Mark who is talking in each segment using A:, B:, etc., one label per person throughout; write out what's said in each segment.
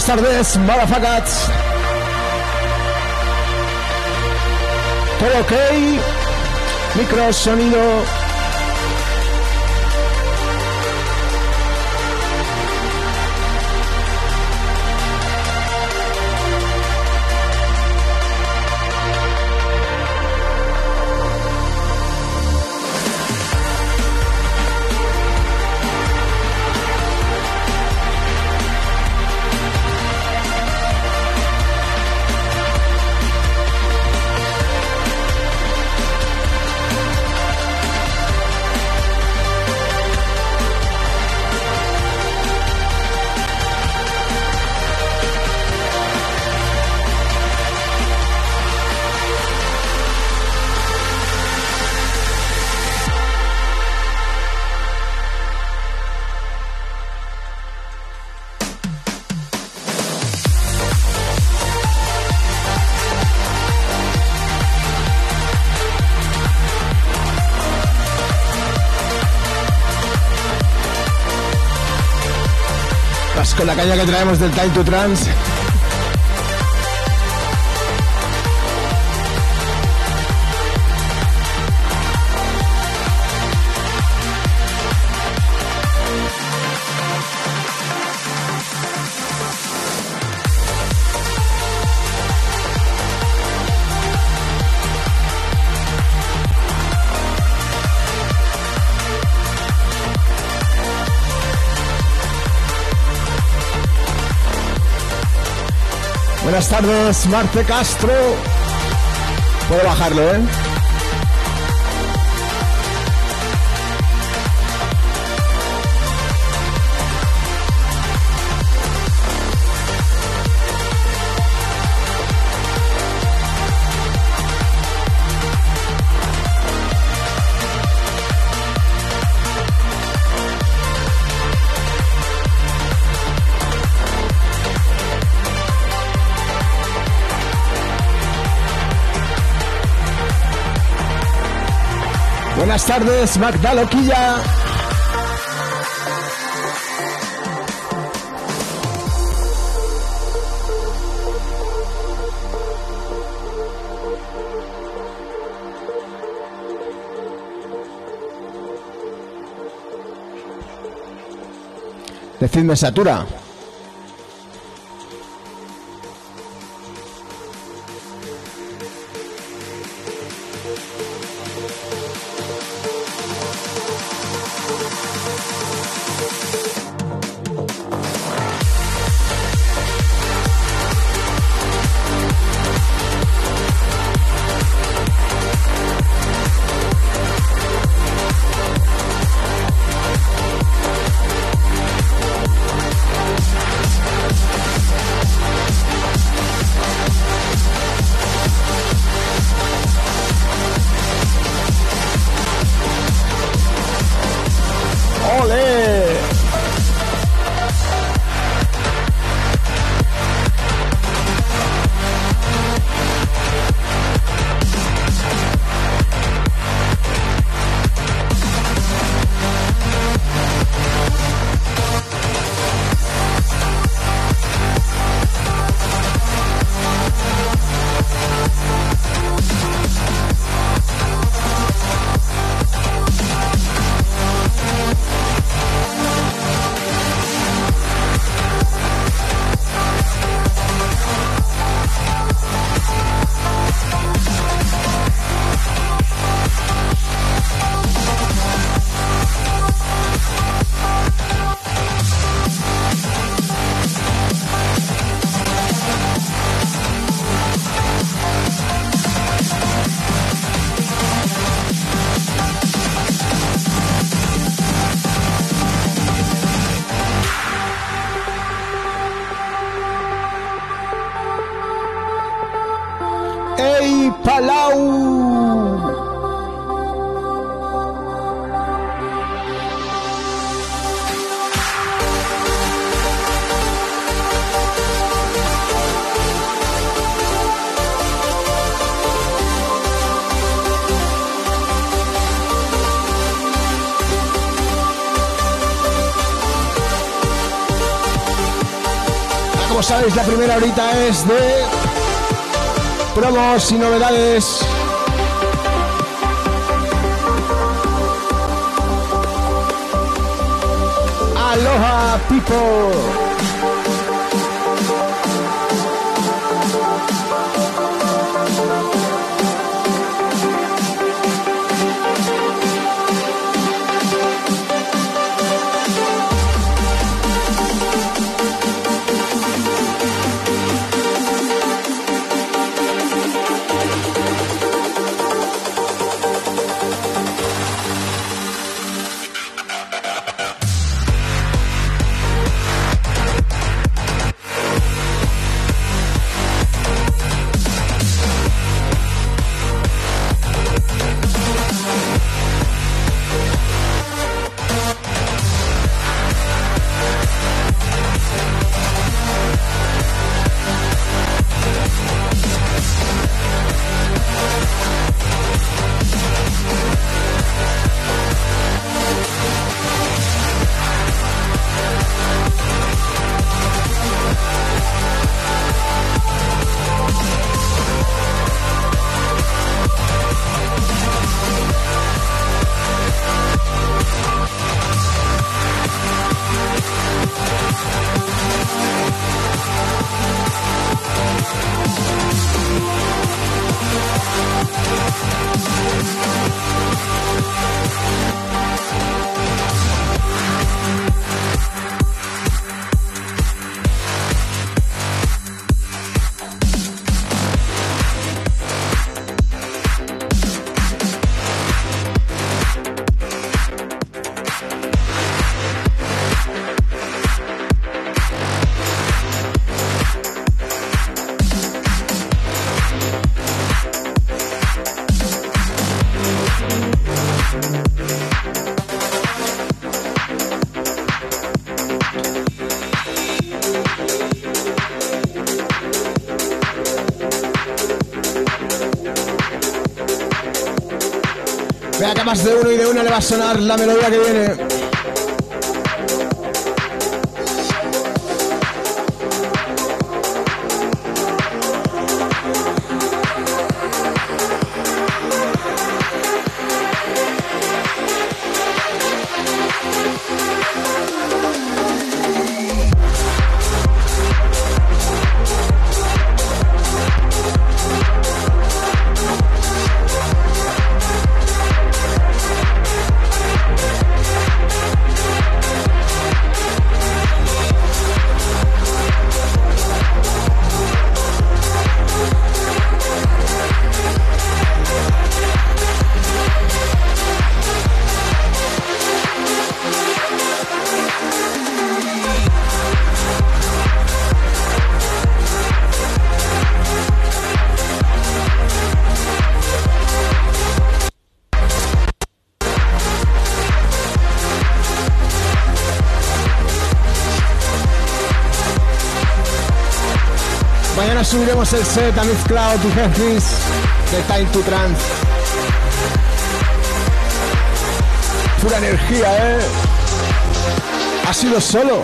A: Buenas tardes, Malafacats. ¿Todo ok? Micro, sonido. Con la caña que traemos del Time to Trans. Buenas tardes, Marte Castro. Puedo bajarlo, ¿eh? Buenas tardes, Magda Loquilla. Decidme, Satura. Como sabéis, la primera horita es de promos y novedades. Aloha, people. Más de uno y de una le va a sonar la melodía que viene. Subiremos el set a Cloud y Jeffries de Time to Trance. Pura energía, ¿eh? Ha sido solo.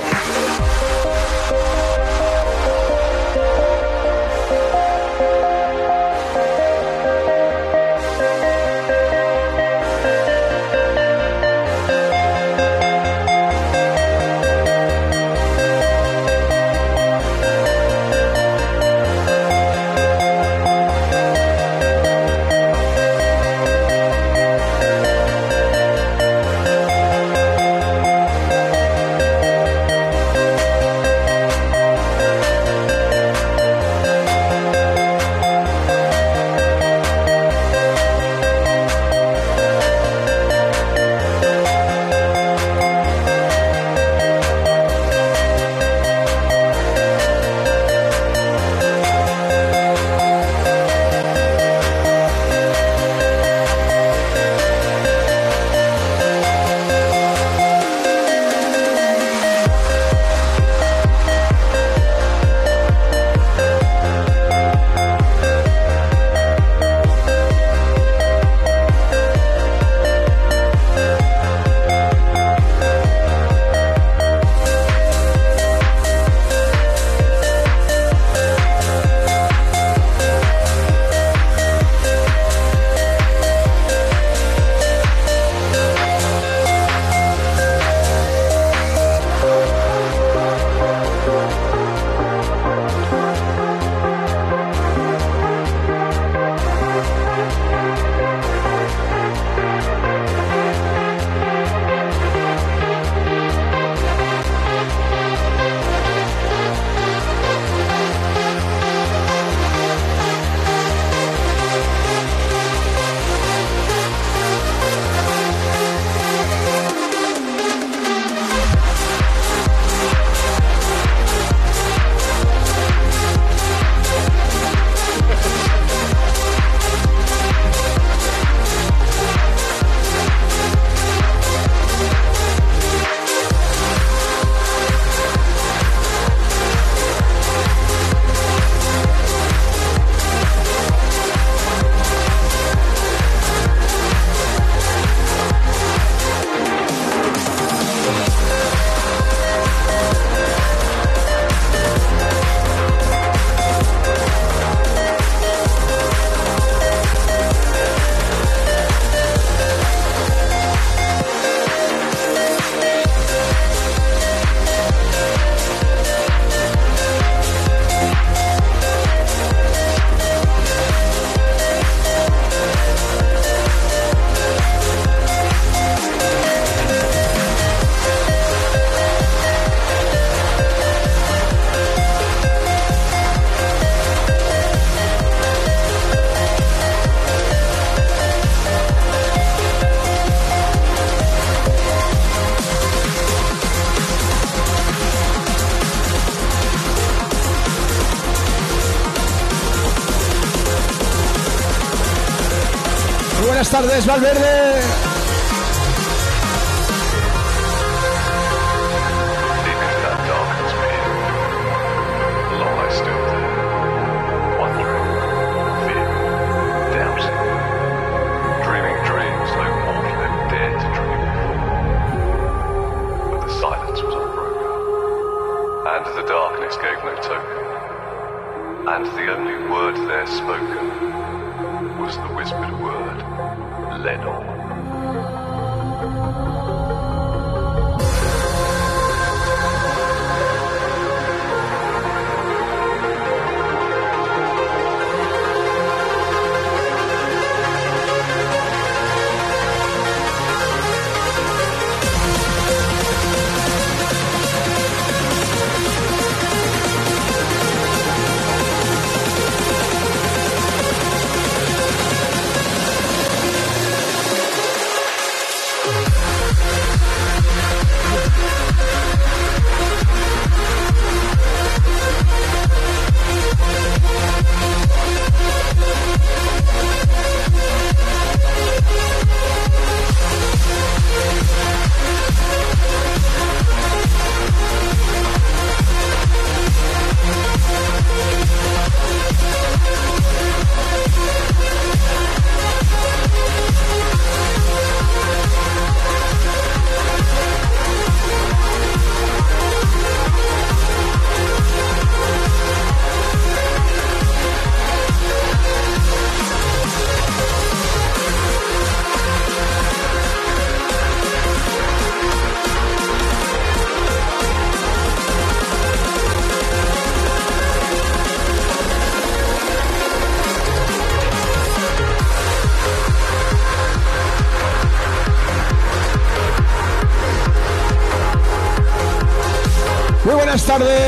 B: Tardes, Valverde.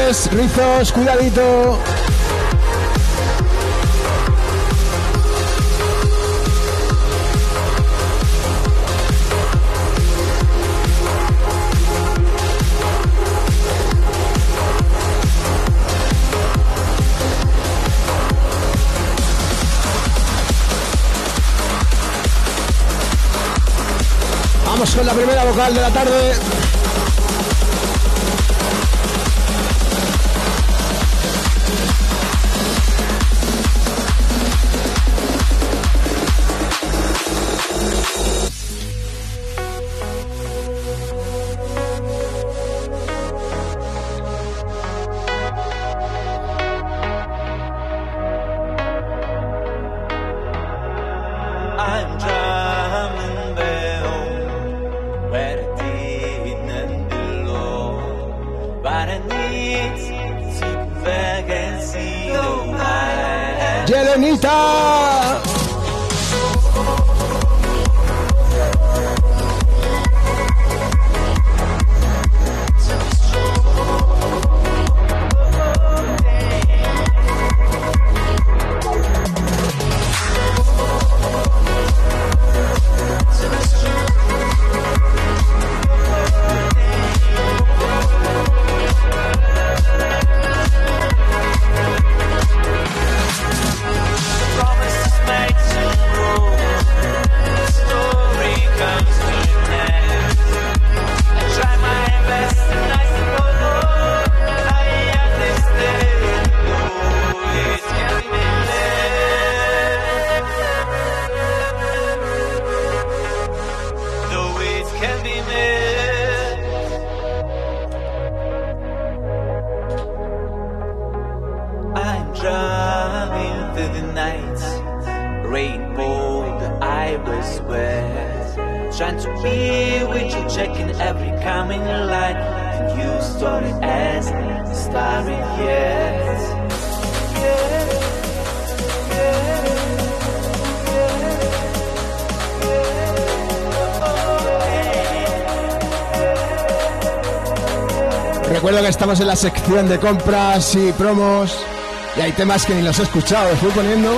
B: Tardes, rizos, cuidadito. Vamos con la primera vocal de la tarde. Estamos en la sección de compras y promos y hay temas que ni los he escuchado, estoy poniendo.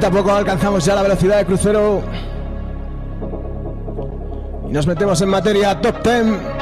A: Poquito a alcanzamos ya la velocidad de crucero. Y nos metemos en materia top 10.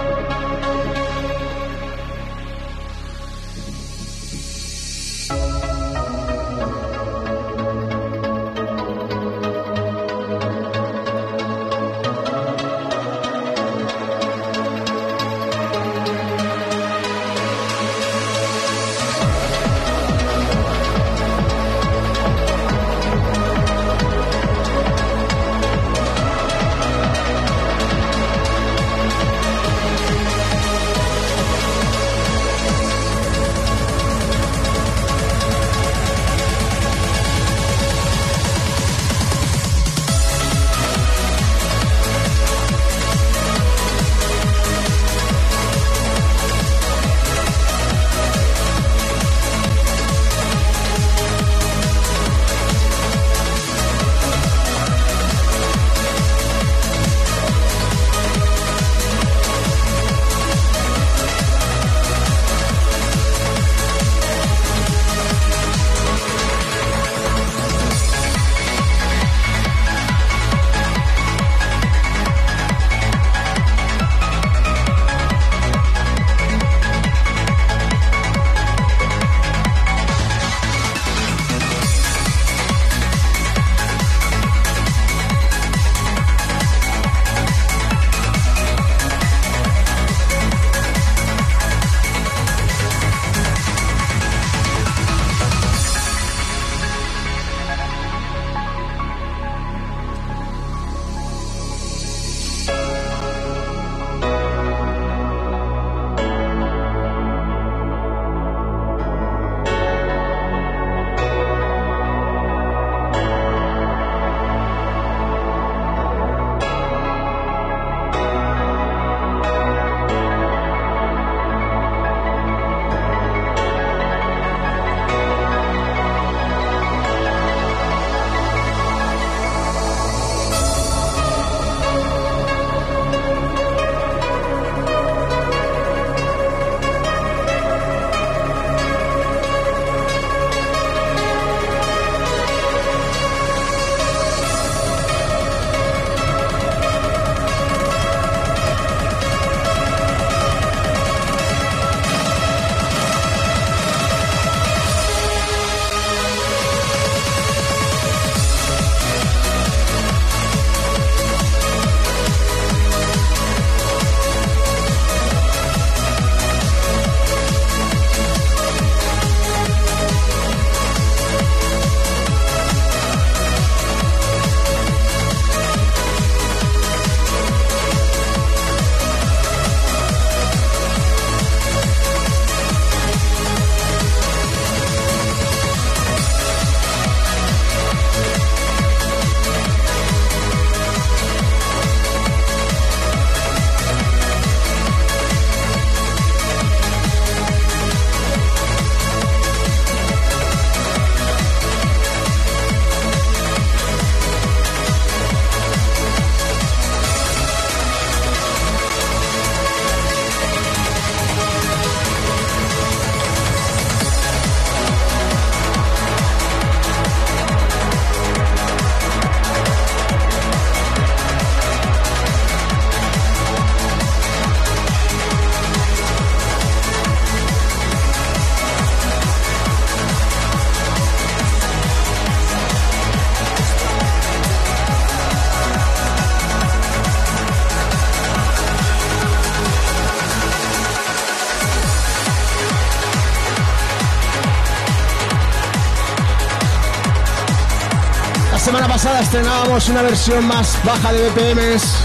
C: Semana pasada estrenábamos una versión más baja de BPMs.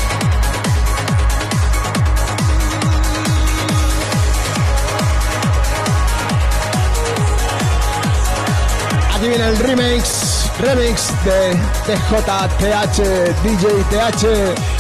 C: Aquí viene el remix, remix de TJTH, DJ TH.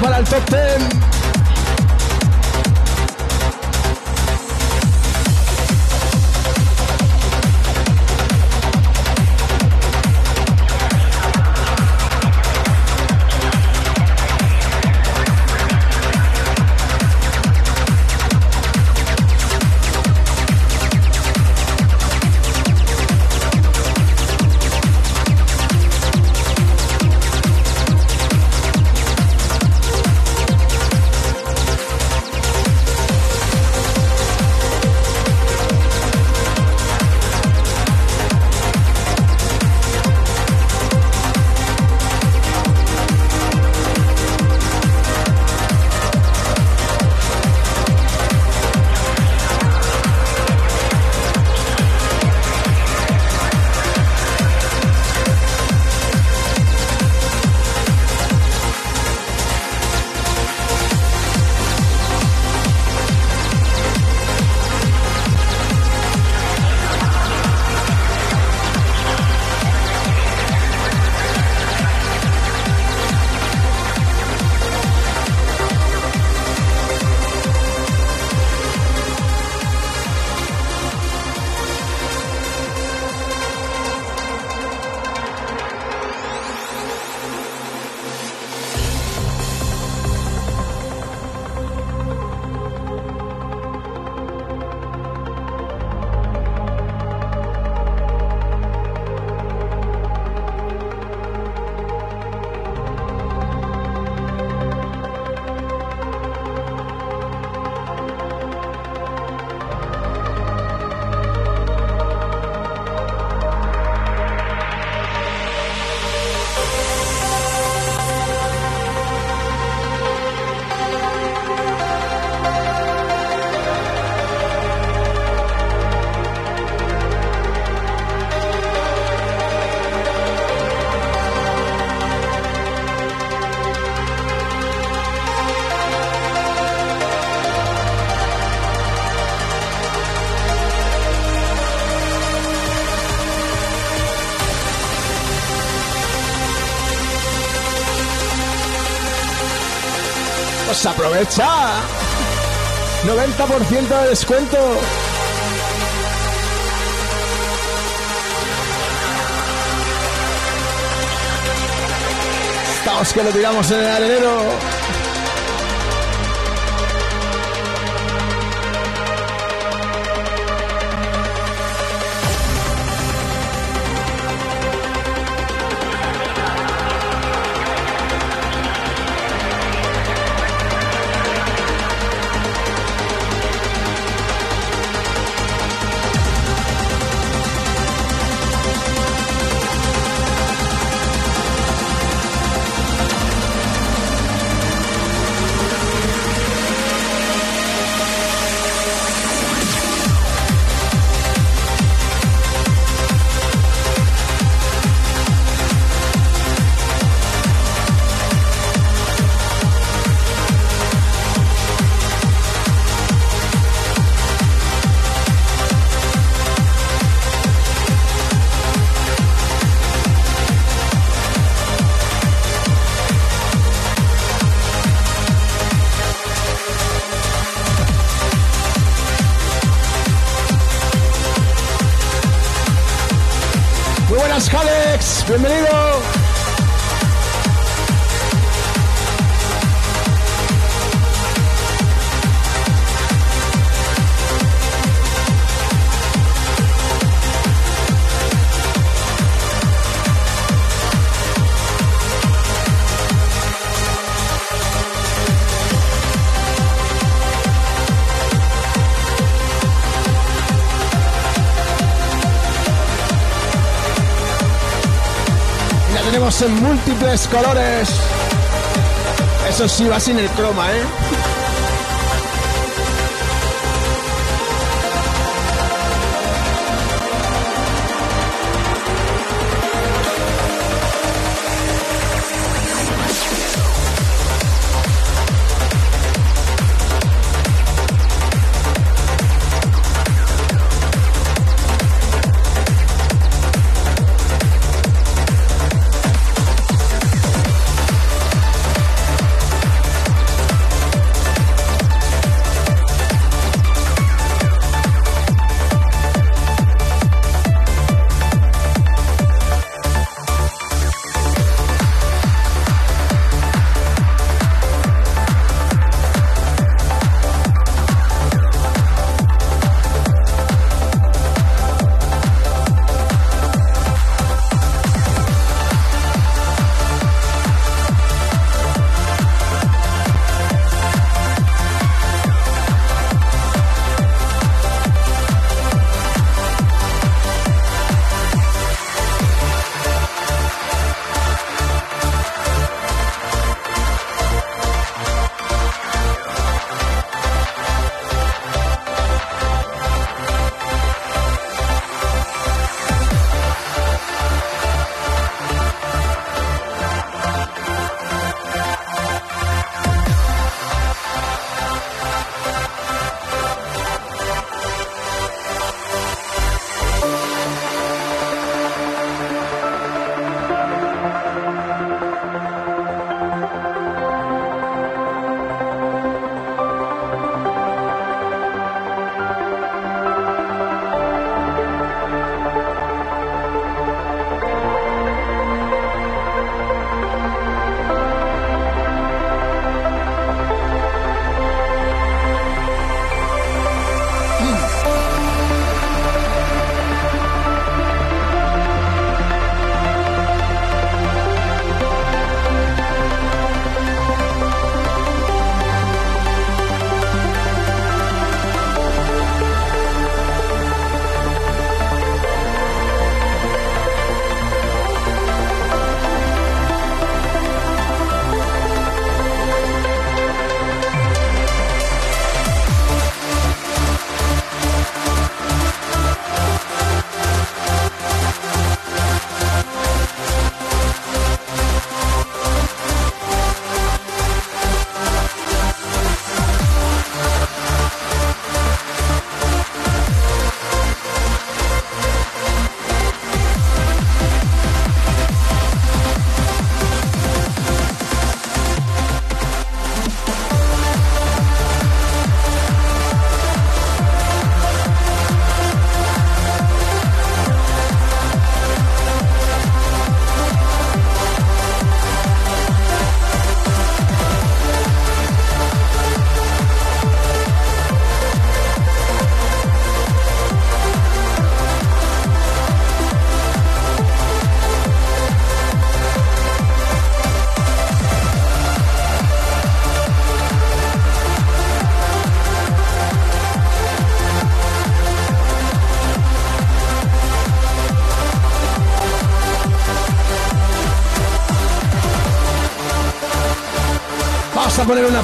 C: Para el top
A: Pues aprovecha. 90% de descuento. Estamos que lo tiramos en el arenero. En múltiples colores. Eso sí, va sin el croma, ¿eh?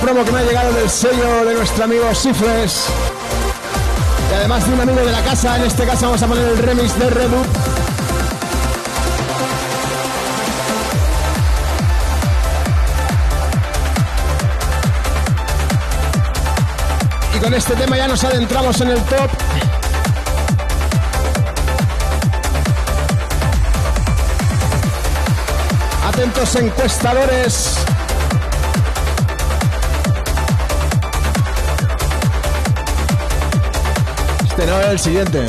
A: Promo que me ha llegado del sello de nuestro amigo Sifres. Y además de un amigo de la casa, en este caso vamos a poner el remix de Redup. Y con este tema ya nos adentramos en el top. Atentos encuestadores. Este no es el siguiente.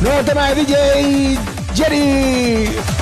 A: Nuevo tema de DJ Jerry. Jerry.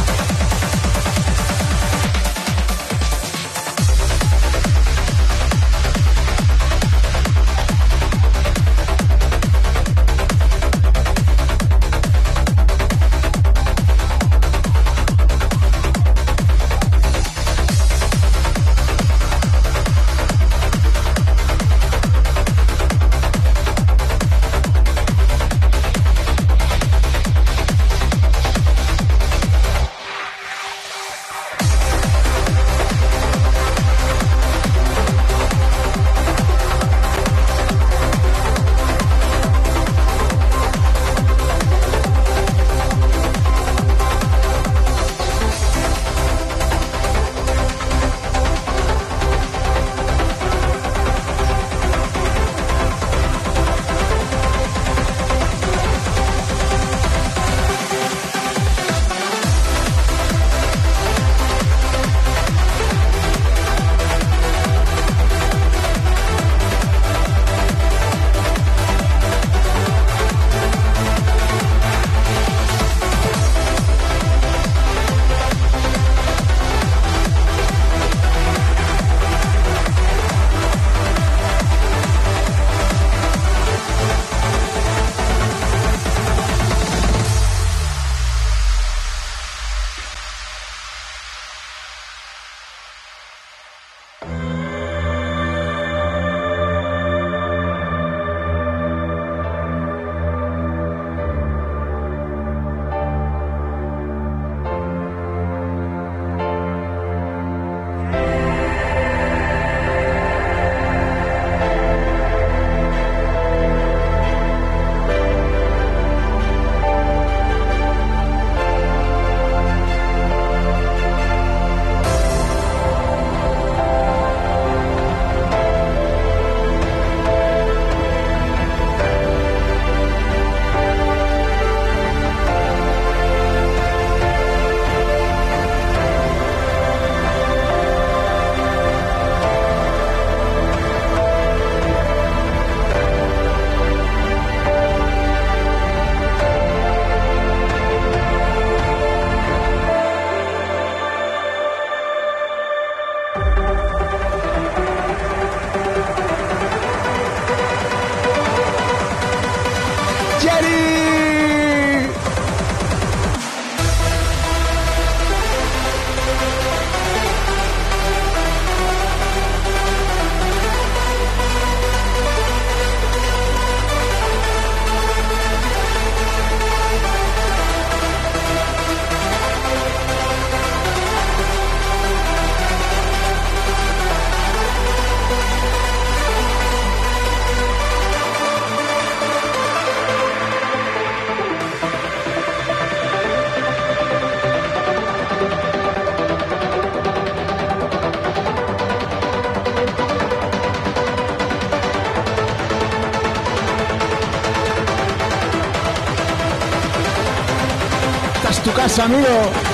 A: Esta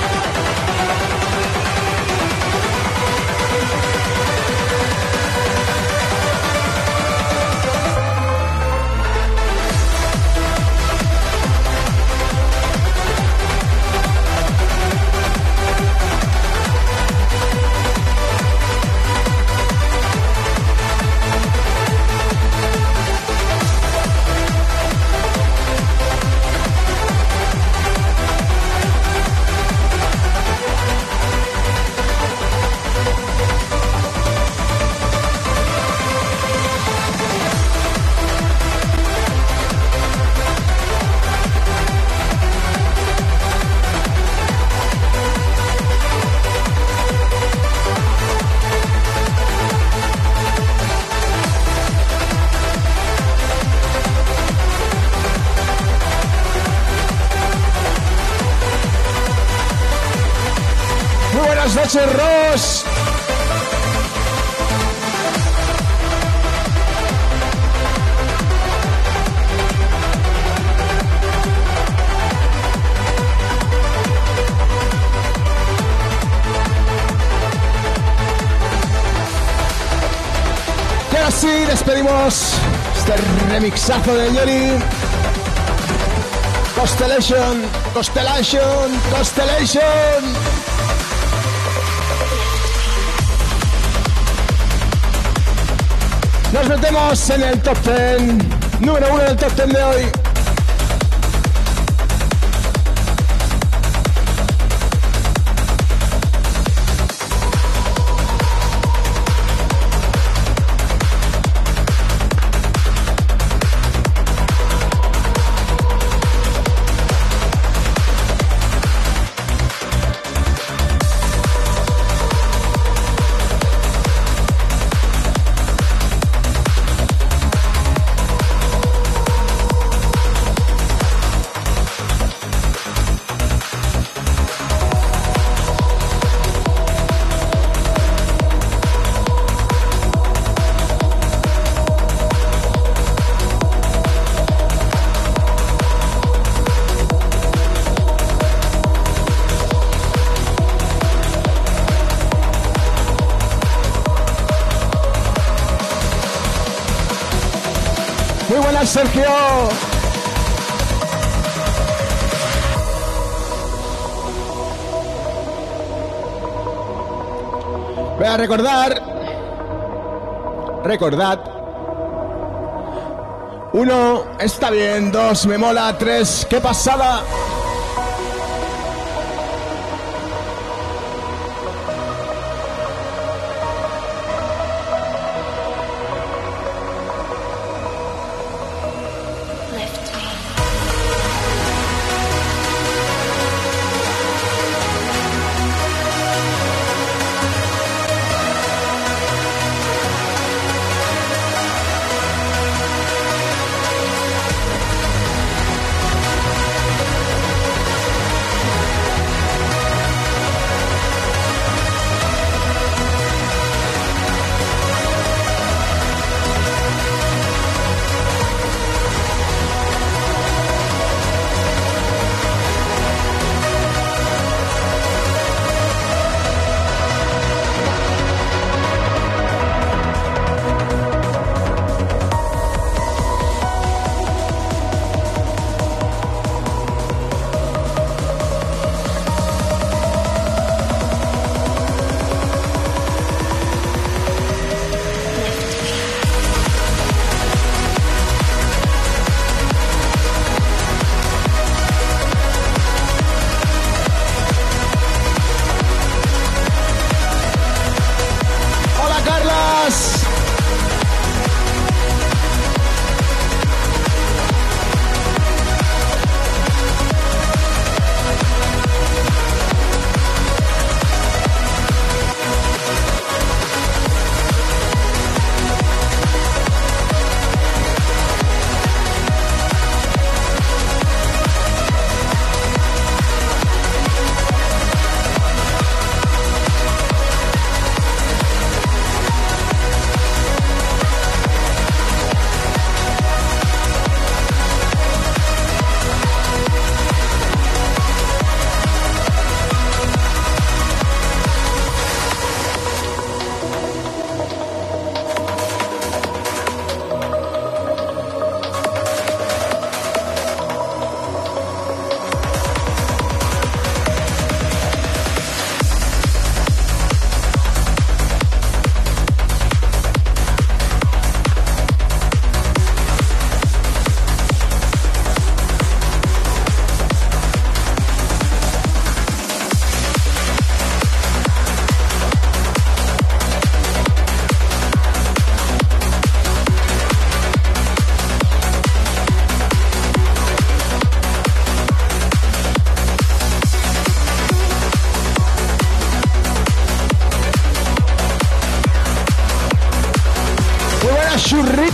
A: remixazo de Johnny. Constellation, Constellation, Constellation. Nos metemos en el top 10, número uno del top 10 de hoy. Recordar, recordad. Uno, está bien. Dos, me mola. Tres, qué pasada.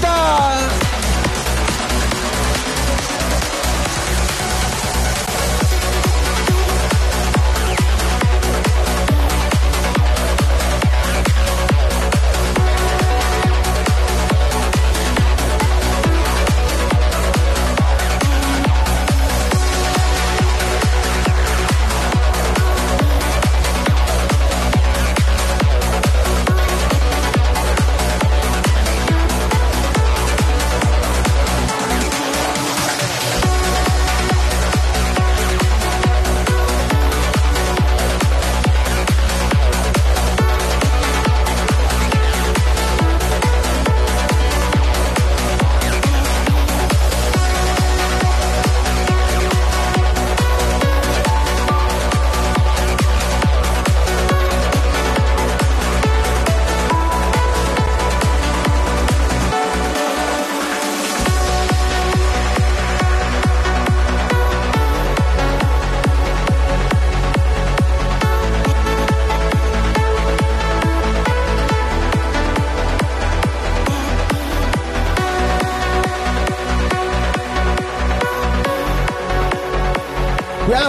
A: America.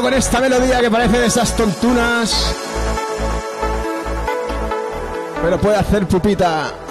A: Con esta melodía que parece de esas tontunas. Pero puede hacer pupita.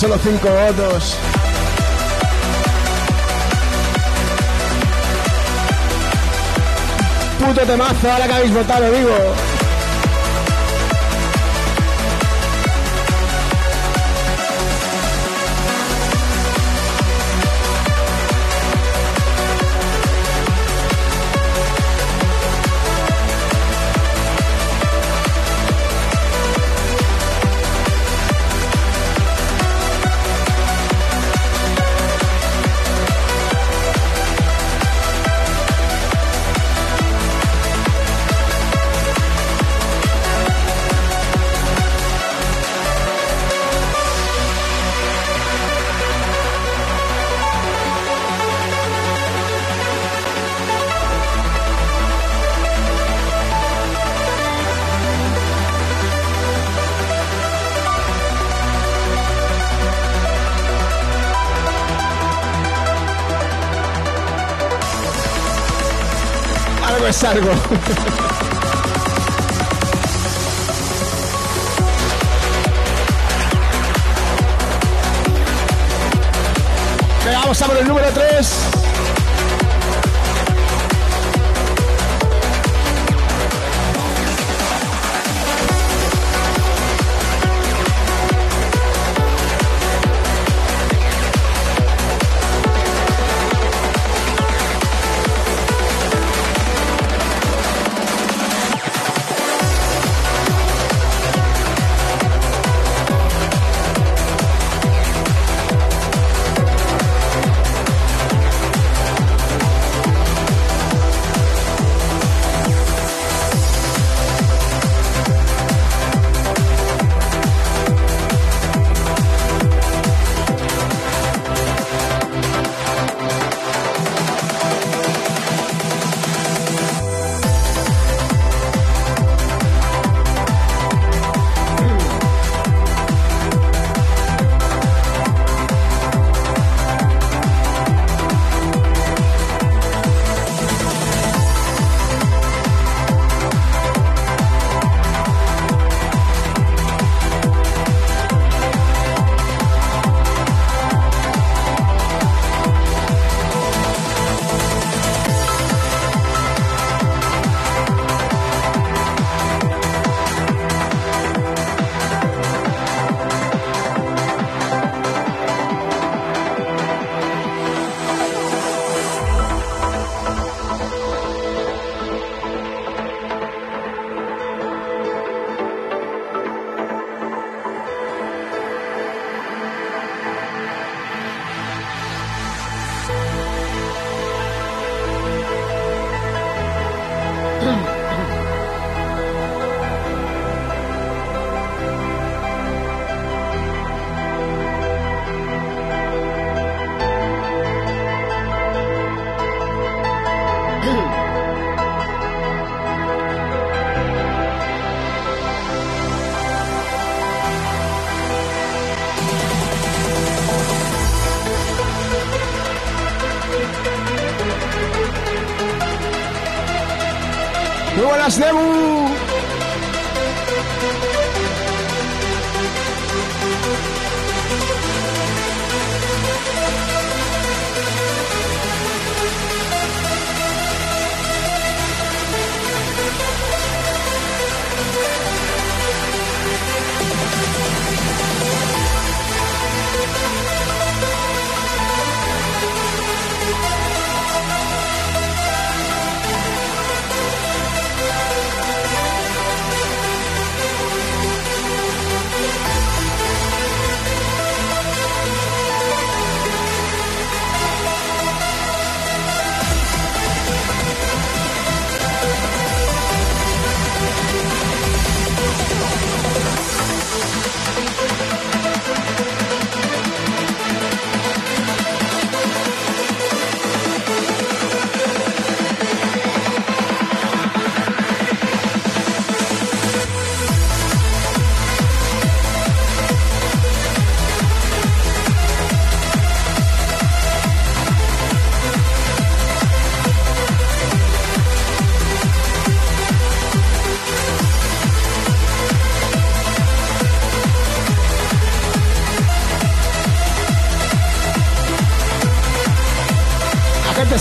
A: Solo cinco votos. Puto temazo, ahora que habéis votado, digo. Es algo. vamos a por el número 3.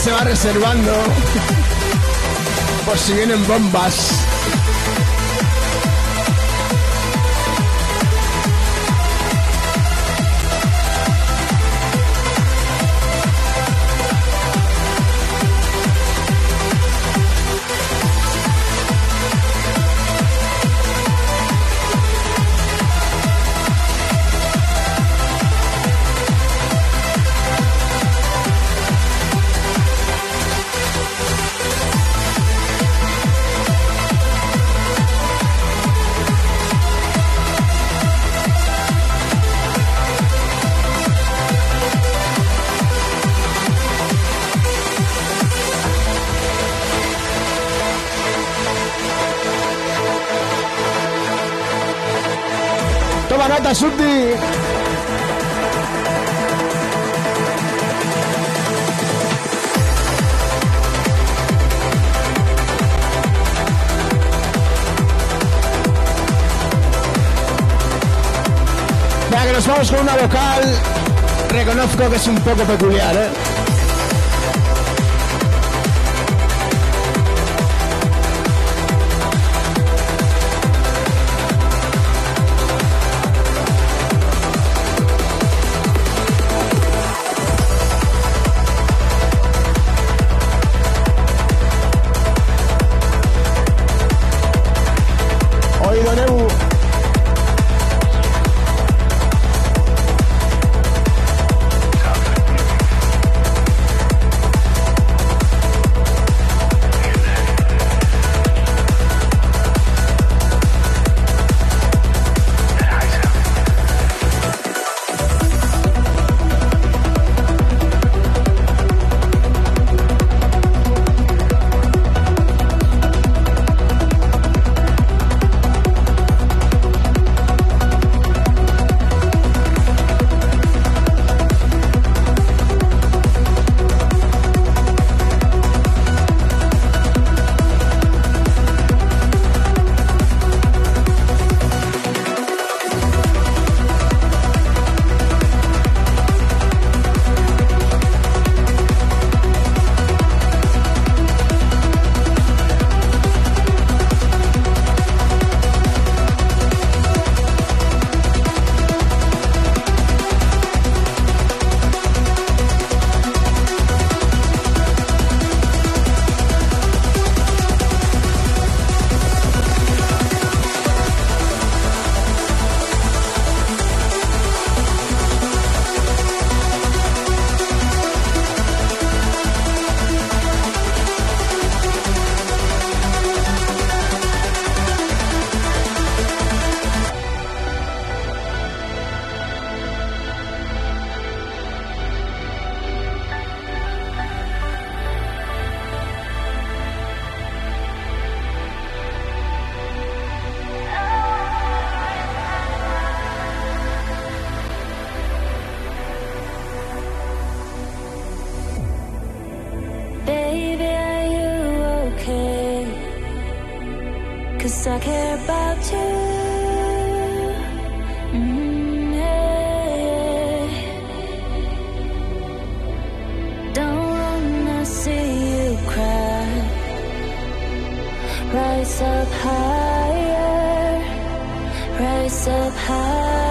A: Se va reservando por si vienen bombas. Reconozco que es un poco peculiar, ¿eh?
D: Up higher, rise up higher.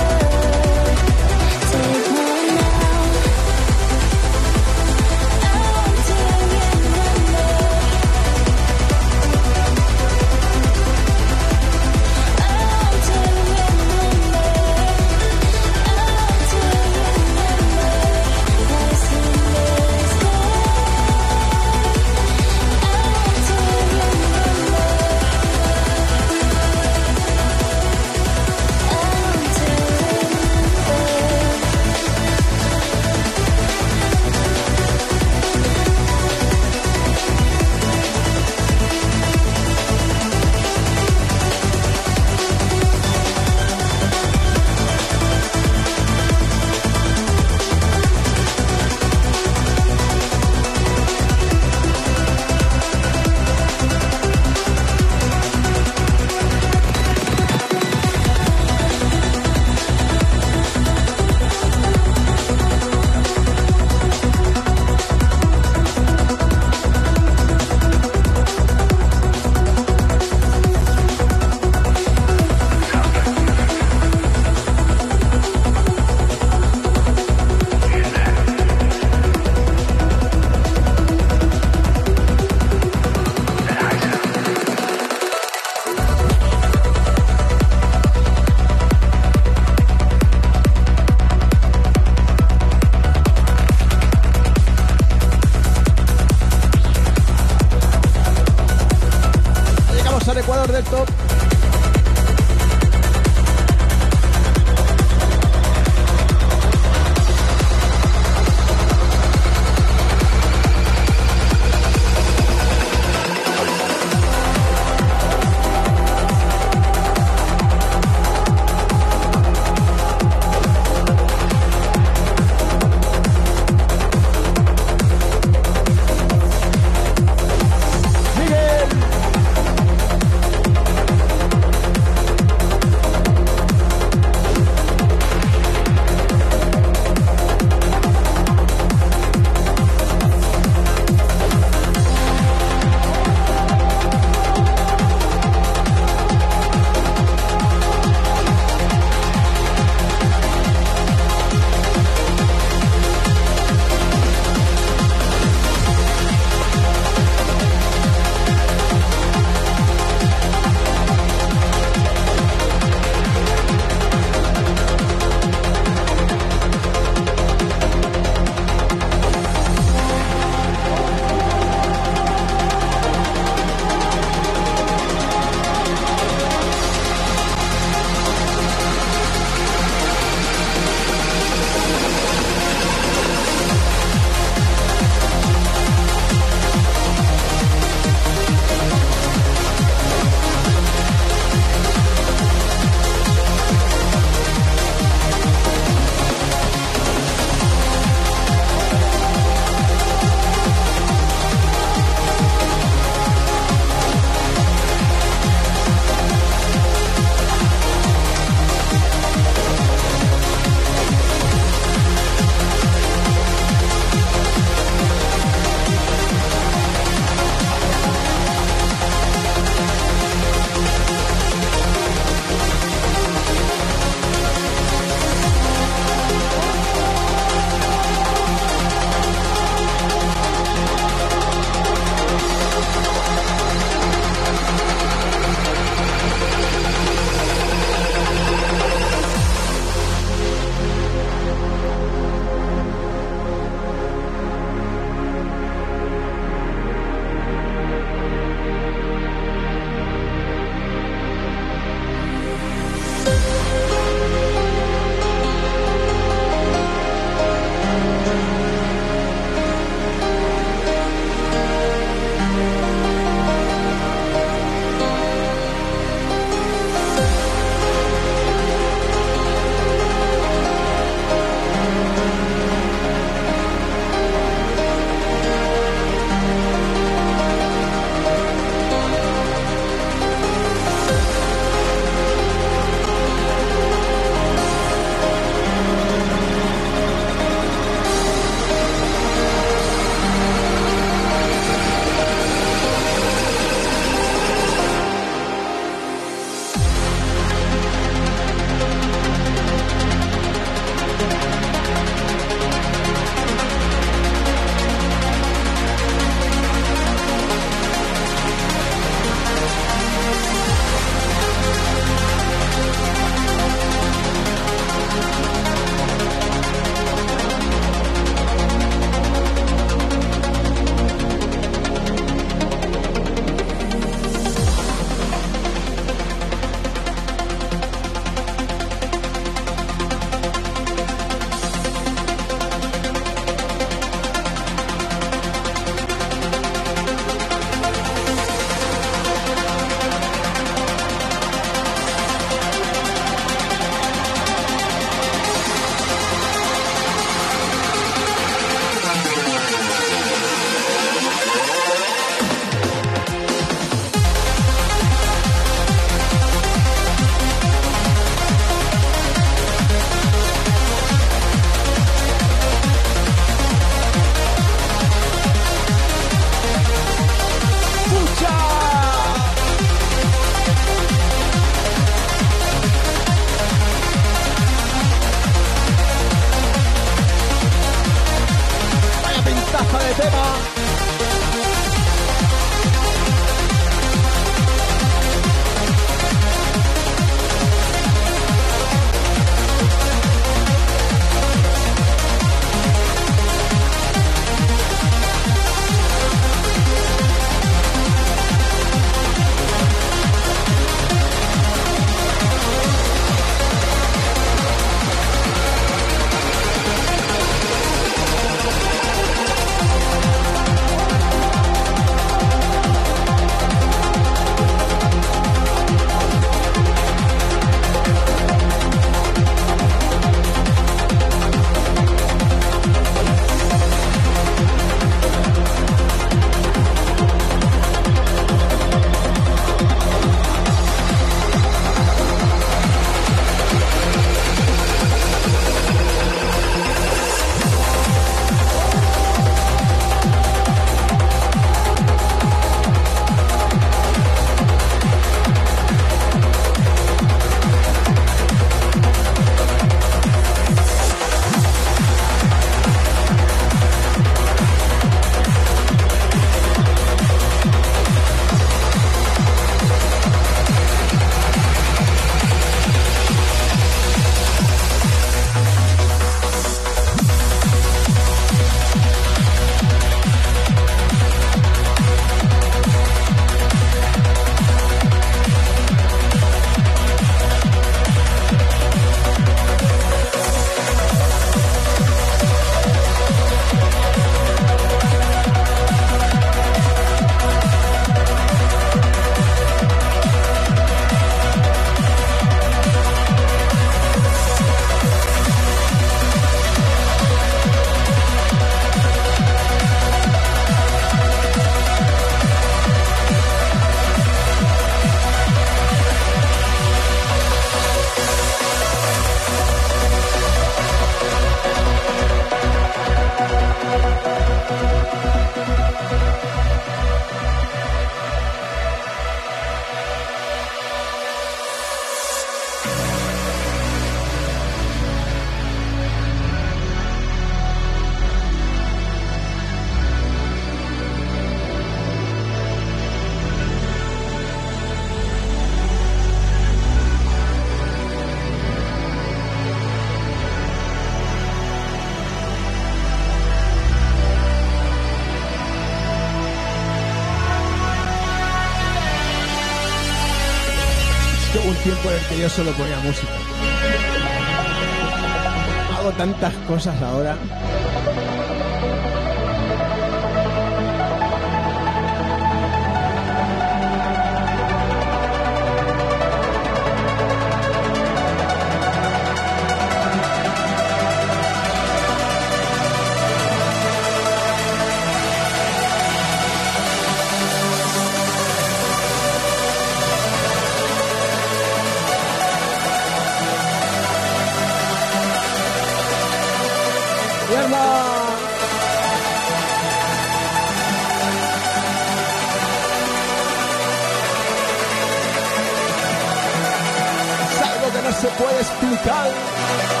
D: Puede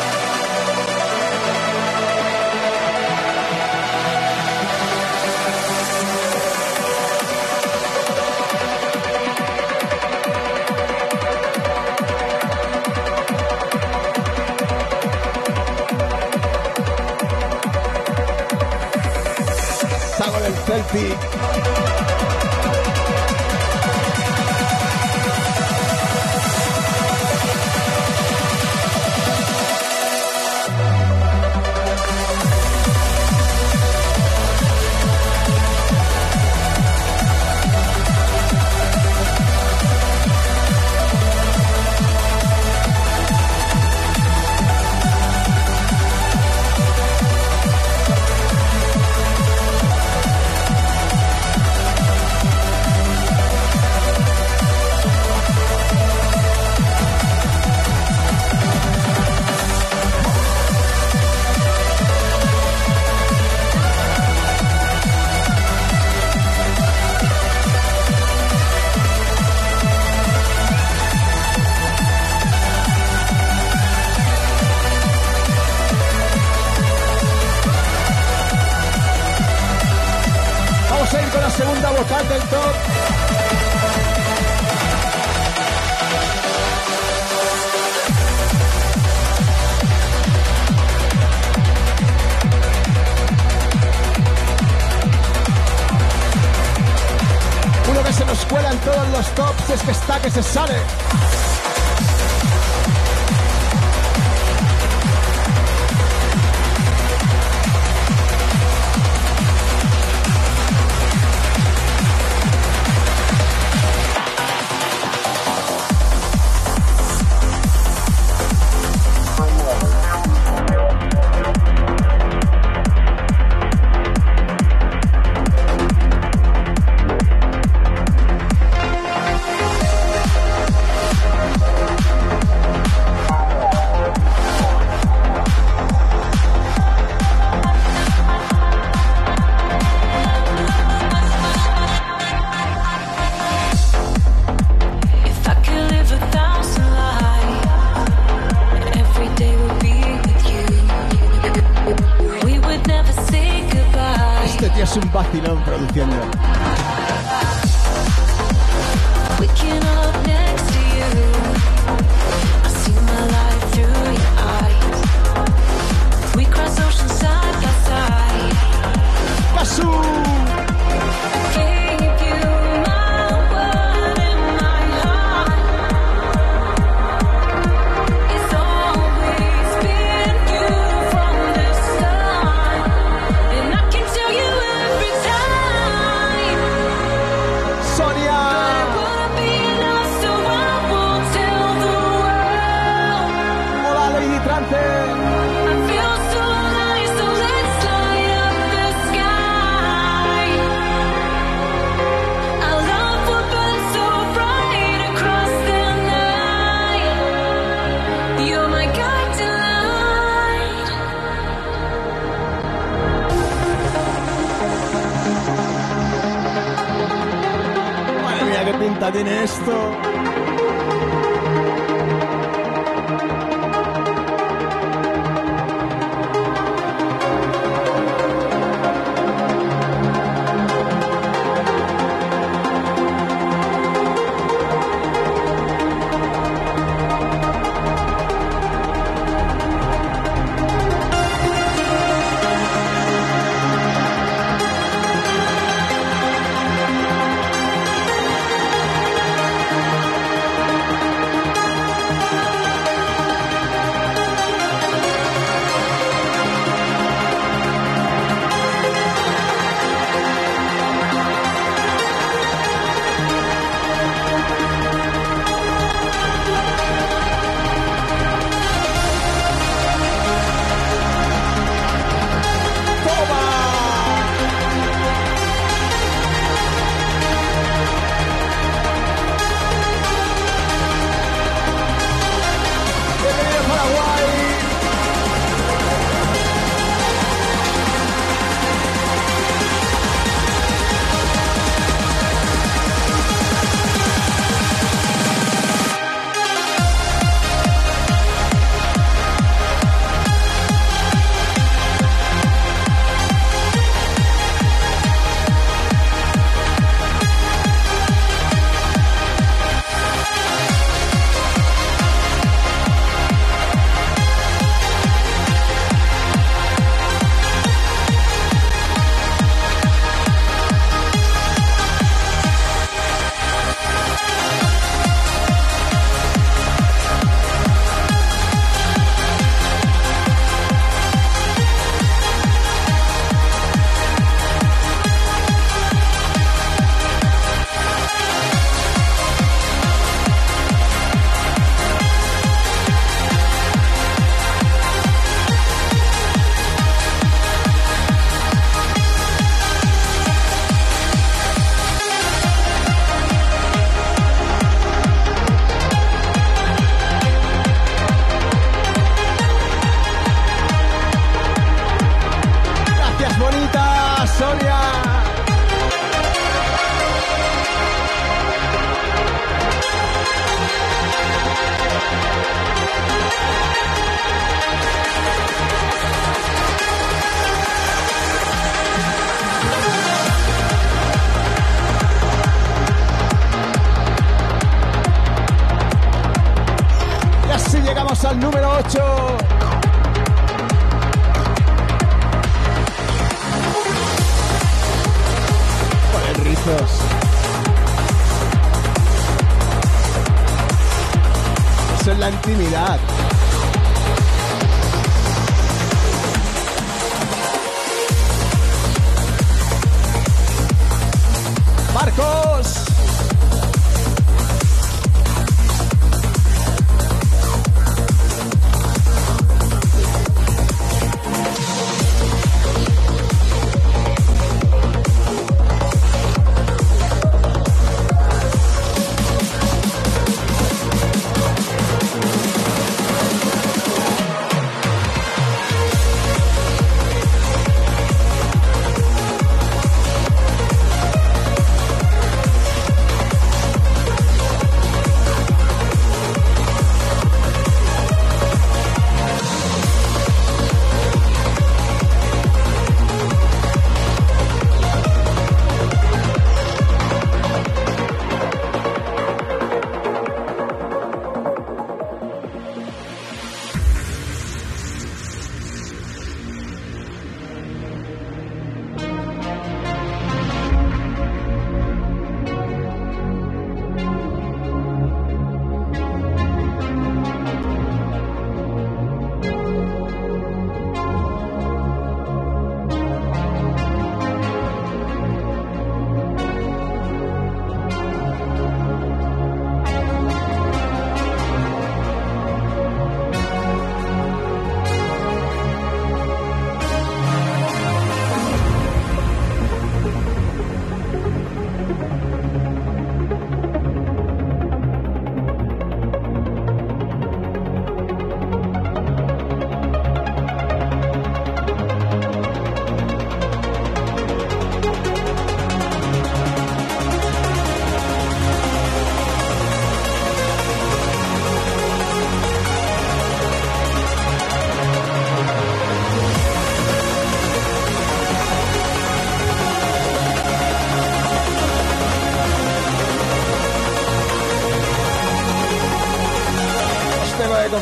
D: tiene esto.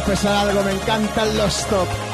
A: Confesar algo, me encantan los top.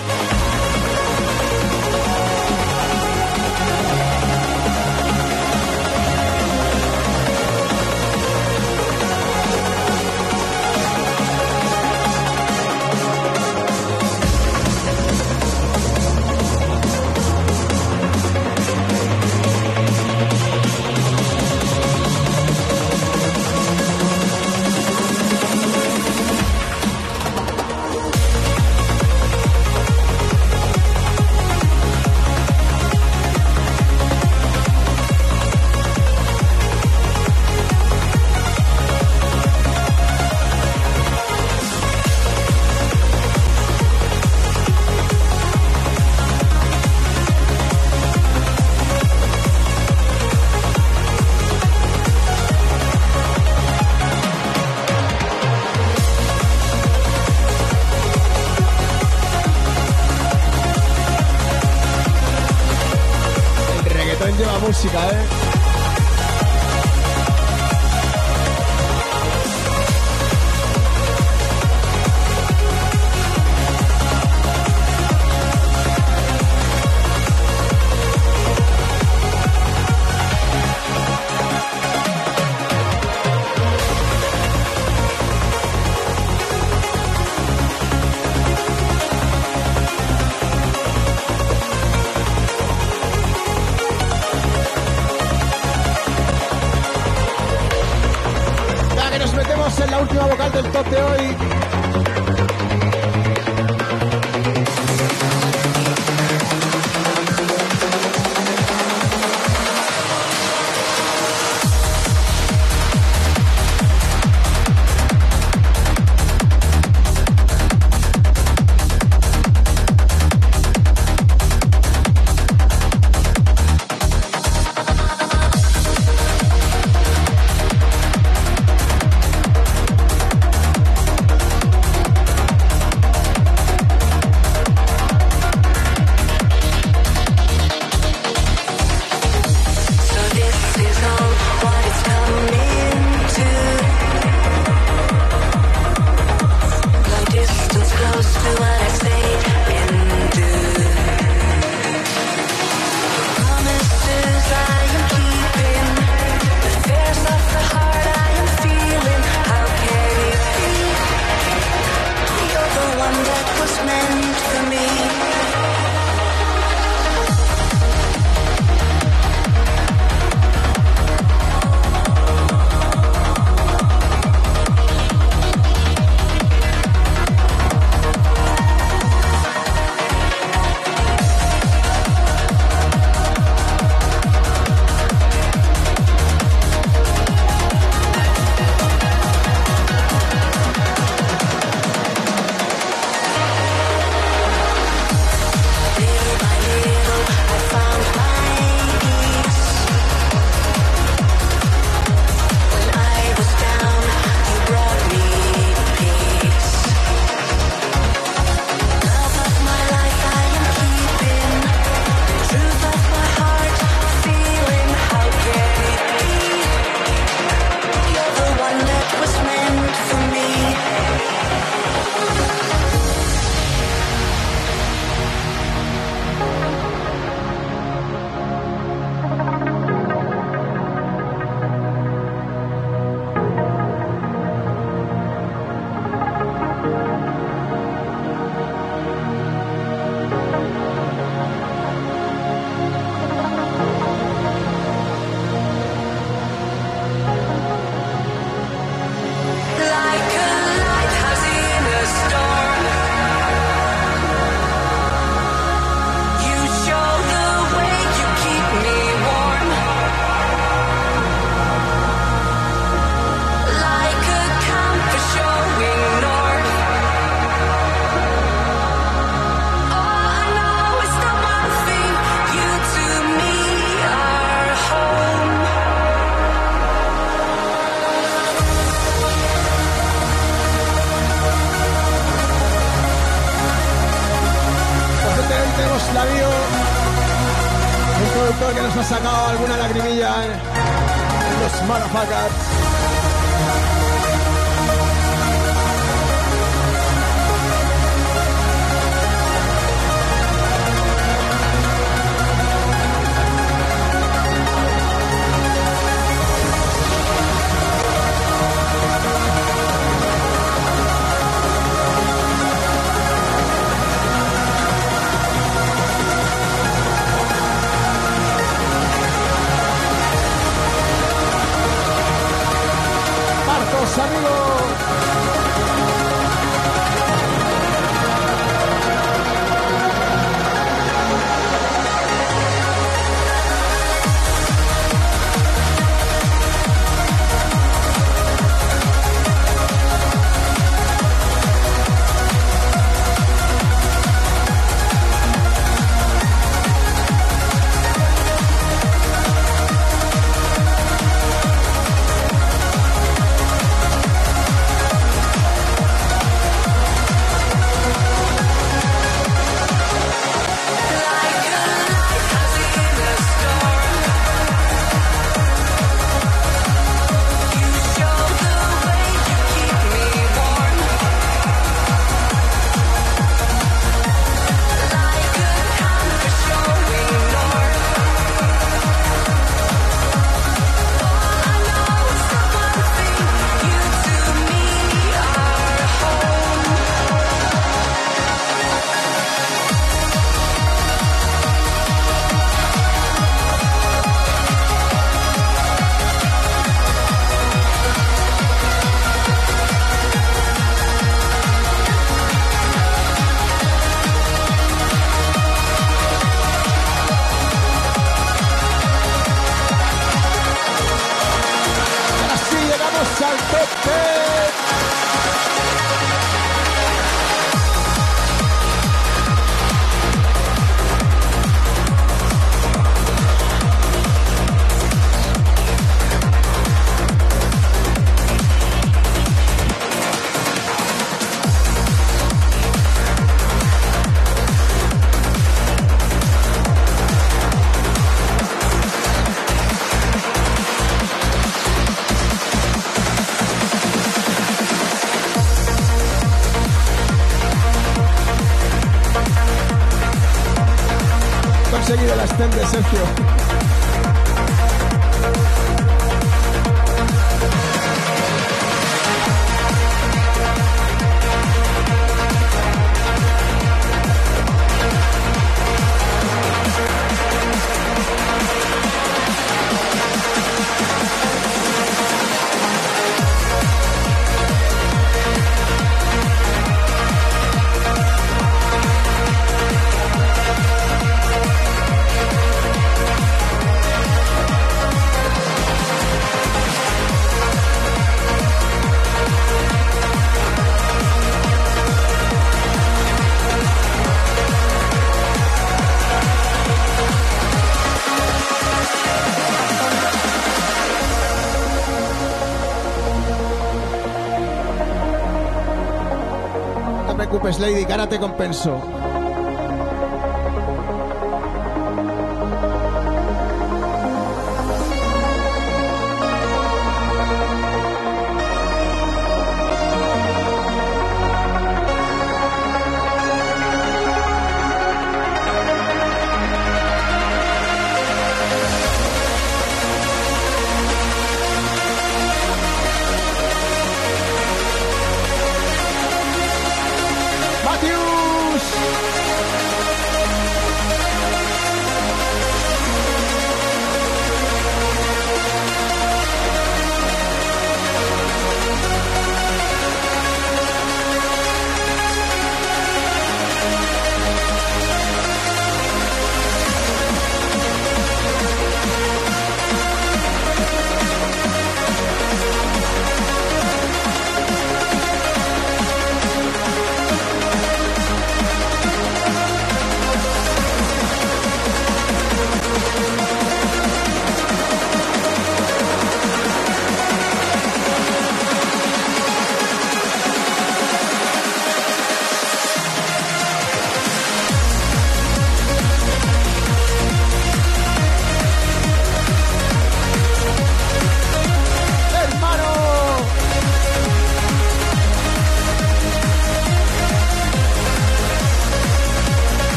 A: Lady, que ahora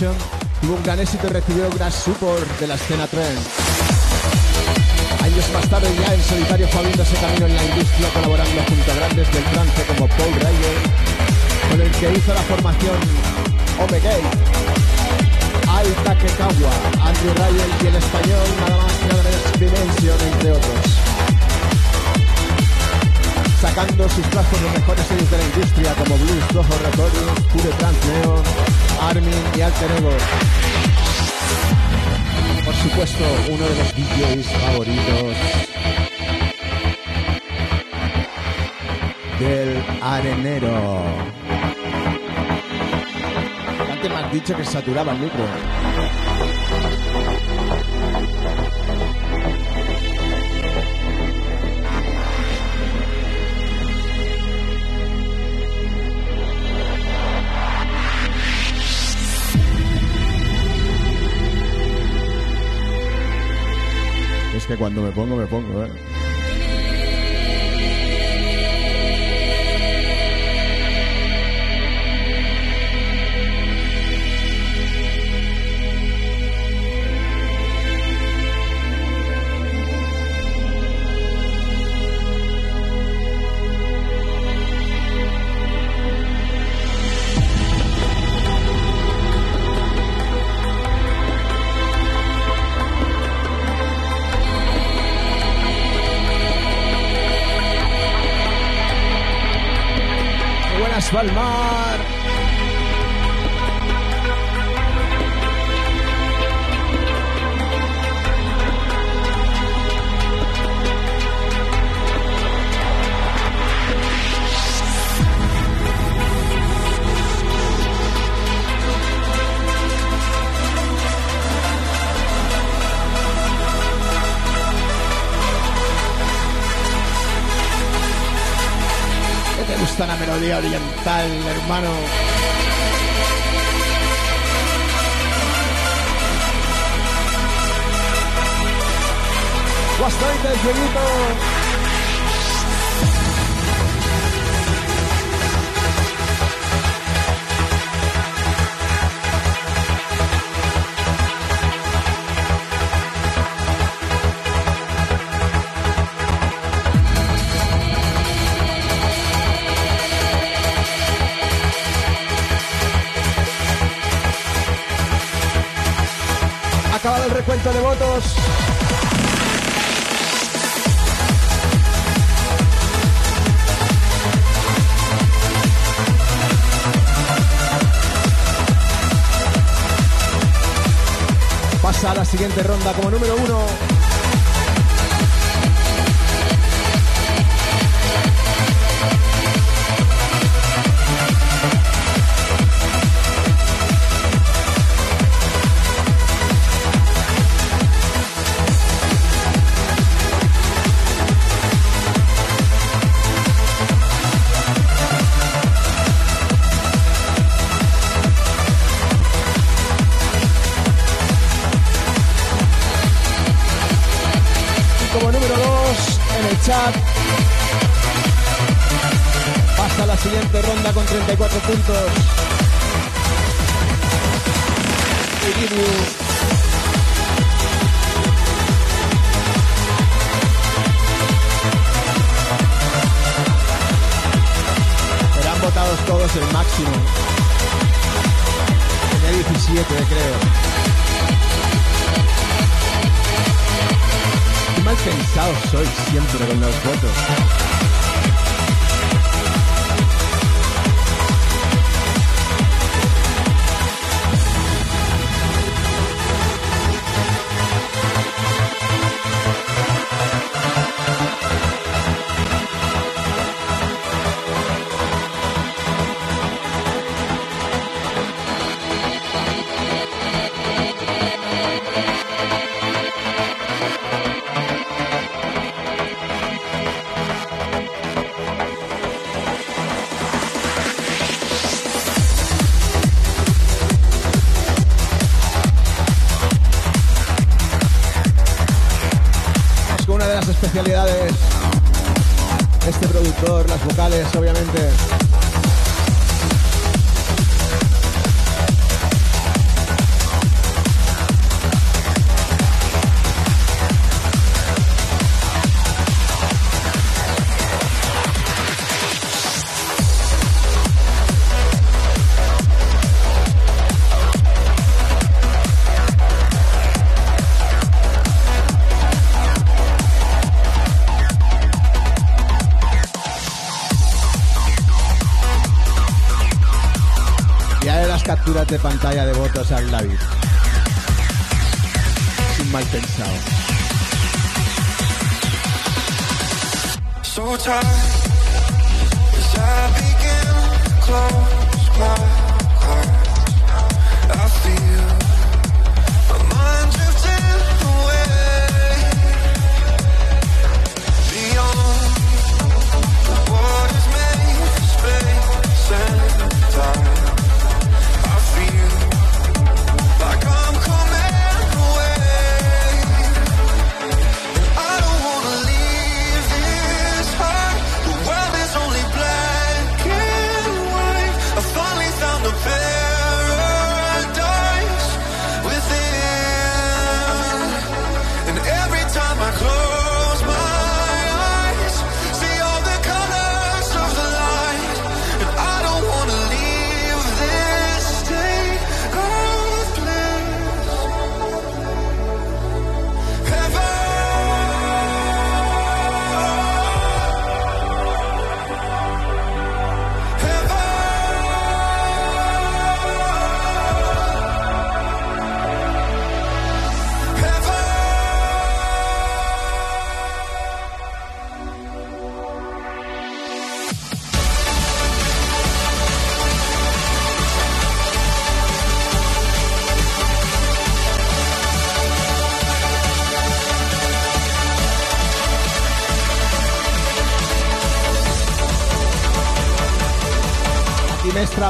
A: Tuvo un gran éxito y recibió gran support de la escena trend. Años más tarde ya en solitario fue abriéndose camino en la industria colaborando junto a grandes del trance como Paul Ryder, con el que hizo la formación Omega, Al Takekawa, Andrew Ryan y el español nada más y nada menos Dimension, entre otros sacando sus trazos los mejores sellos de la industria como Blues, Rojo Recordings, Pure Trans Neon, Armin y Alter Ego. Por supuesto, uno de los DJs favoritos del arenero. Antes me has dicho que saturaba el micro. Que cuando me pongo, me pongo, ¿eh? Buenas gusta la melodía oriental, hermano? Bastante el de votos. Pasa a la siguiente ronda como número uno.
C: capturas de pantalla de votos al David. Sin mal pensado.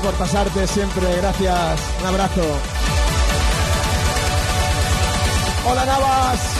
C: Por pasarte siempre. Gracias. Un abrazo. Hola Navas.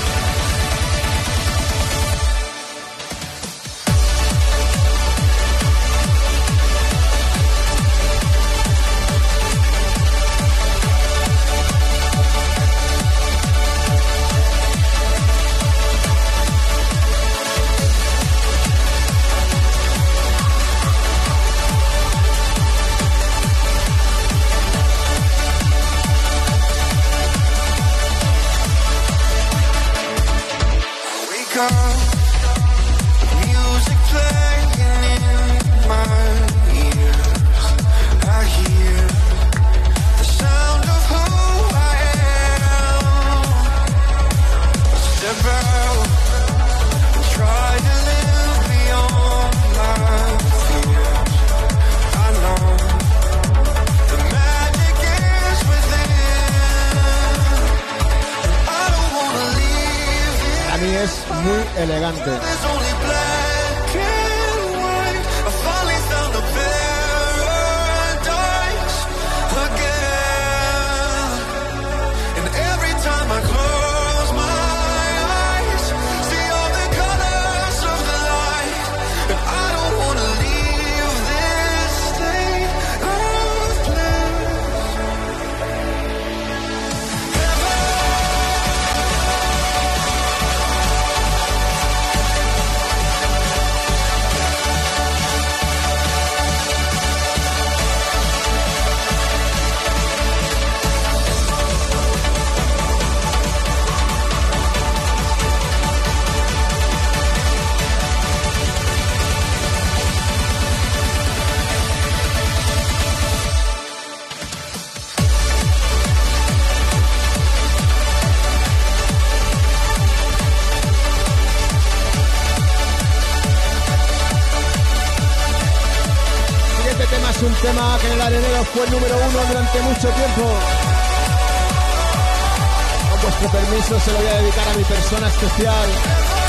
D: El tema que en el arenero fue el número uno durante mucho tiempo. Con vuestro permiso se lo voy a dedicar a mi persona especial.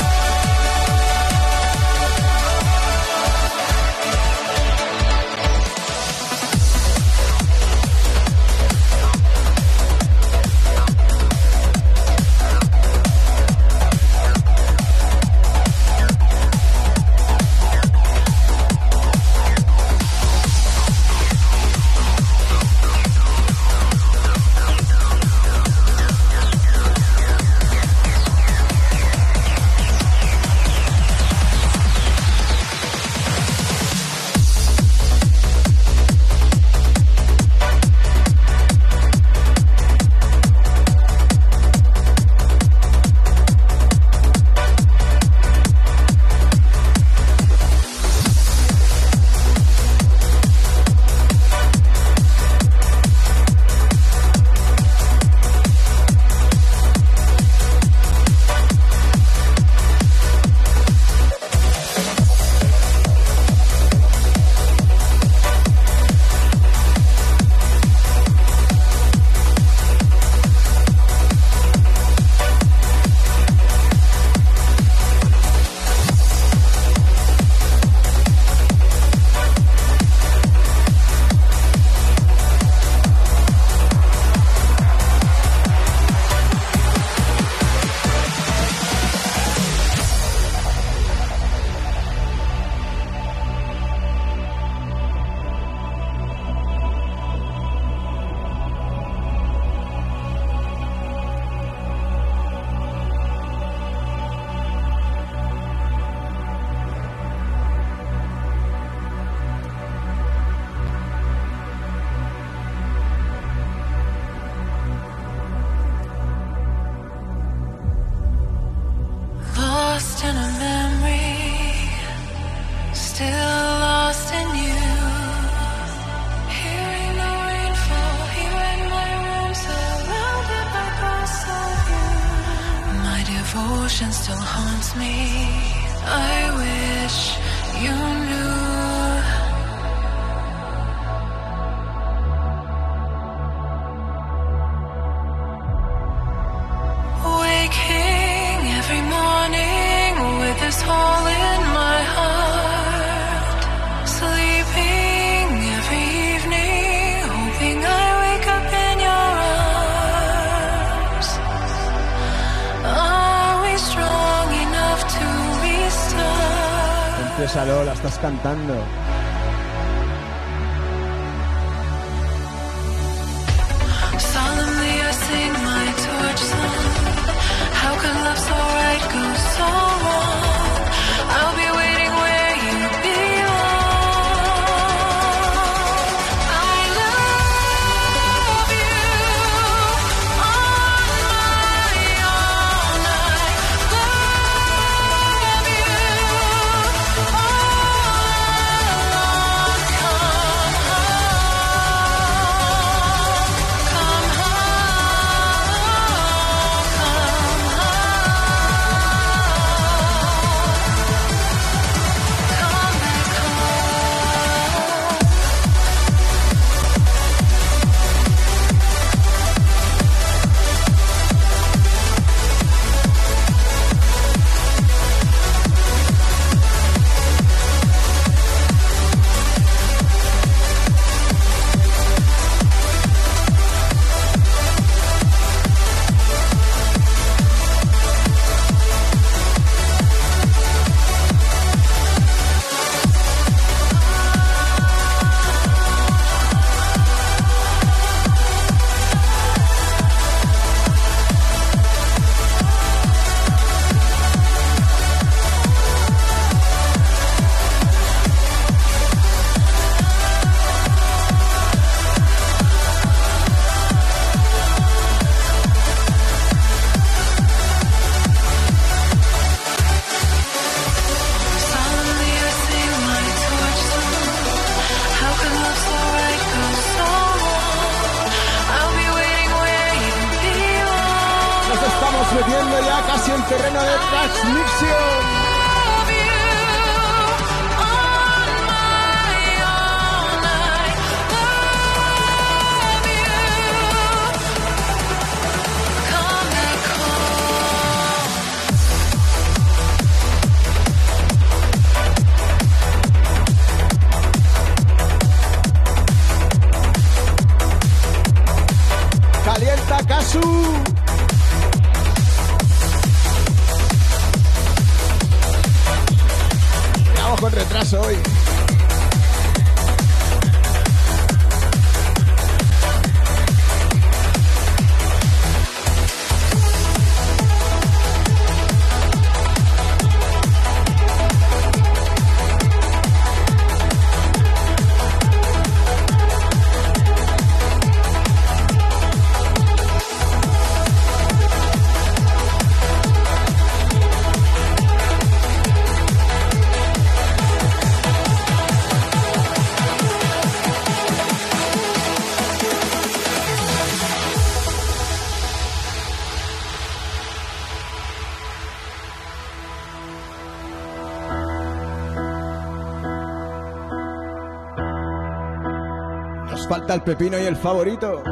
D: El pepino y el favorito.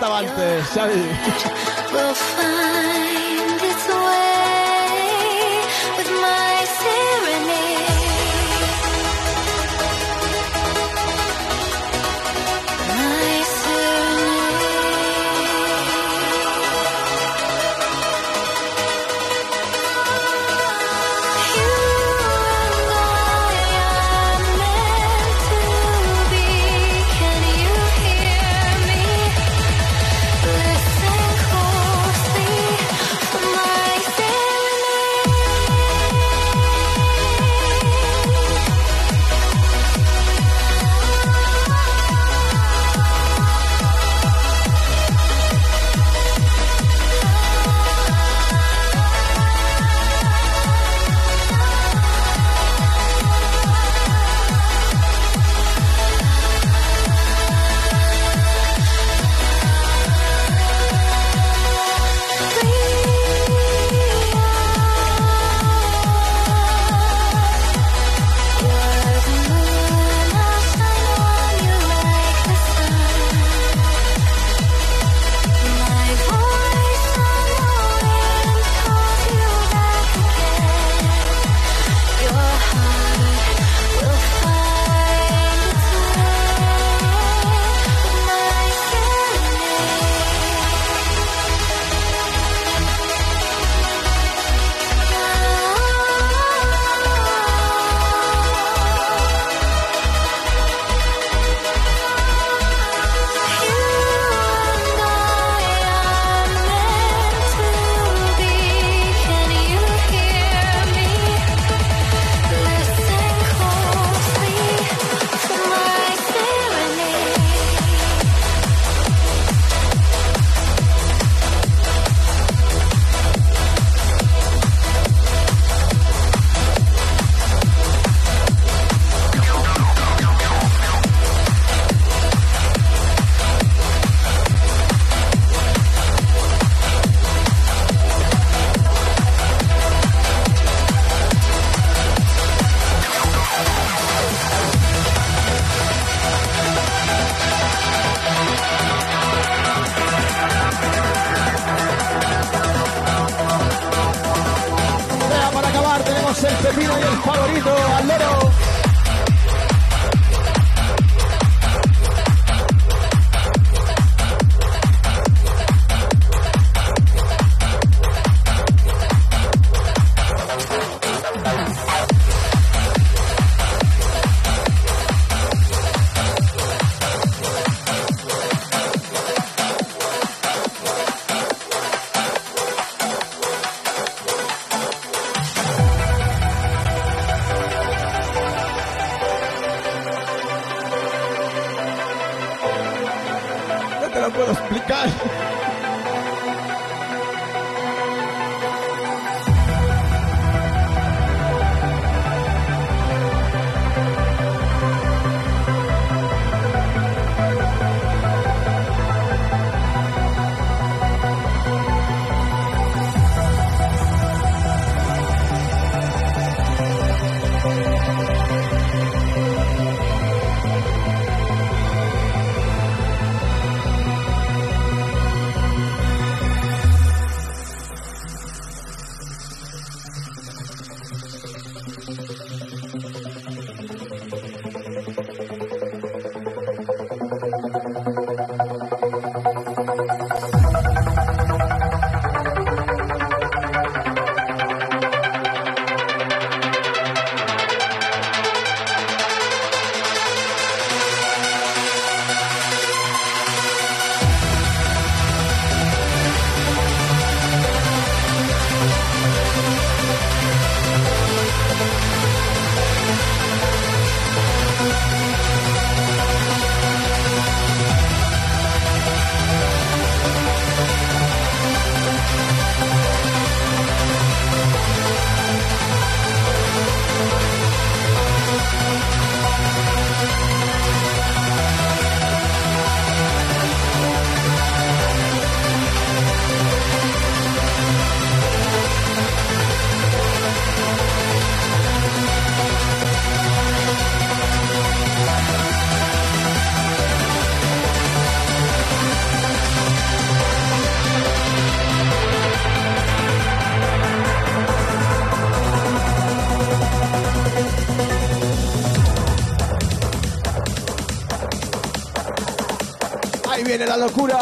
D: Estaba antes, Xavi.
A: Locura.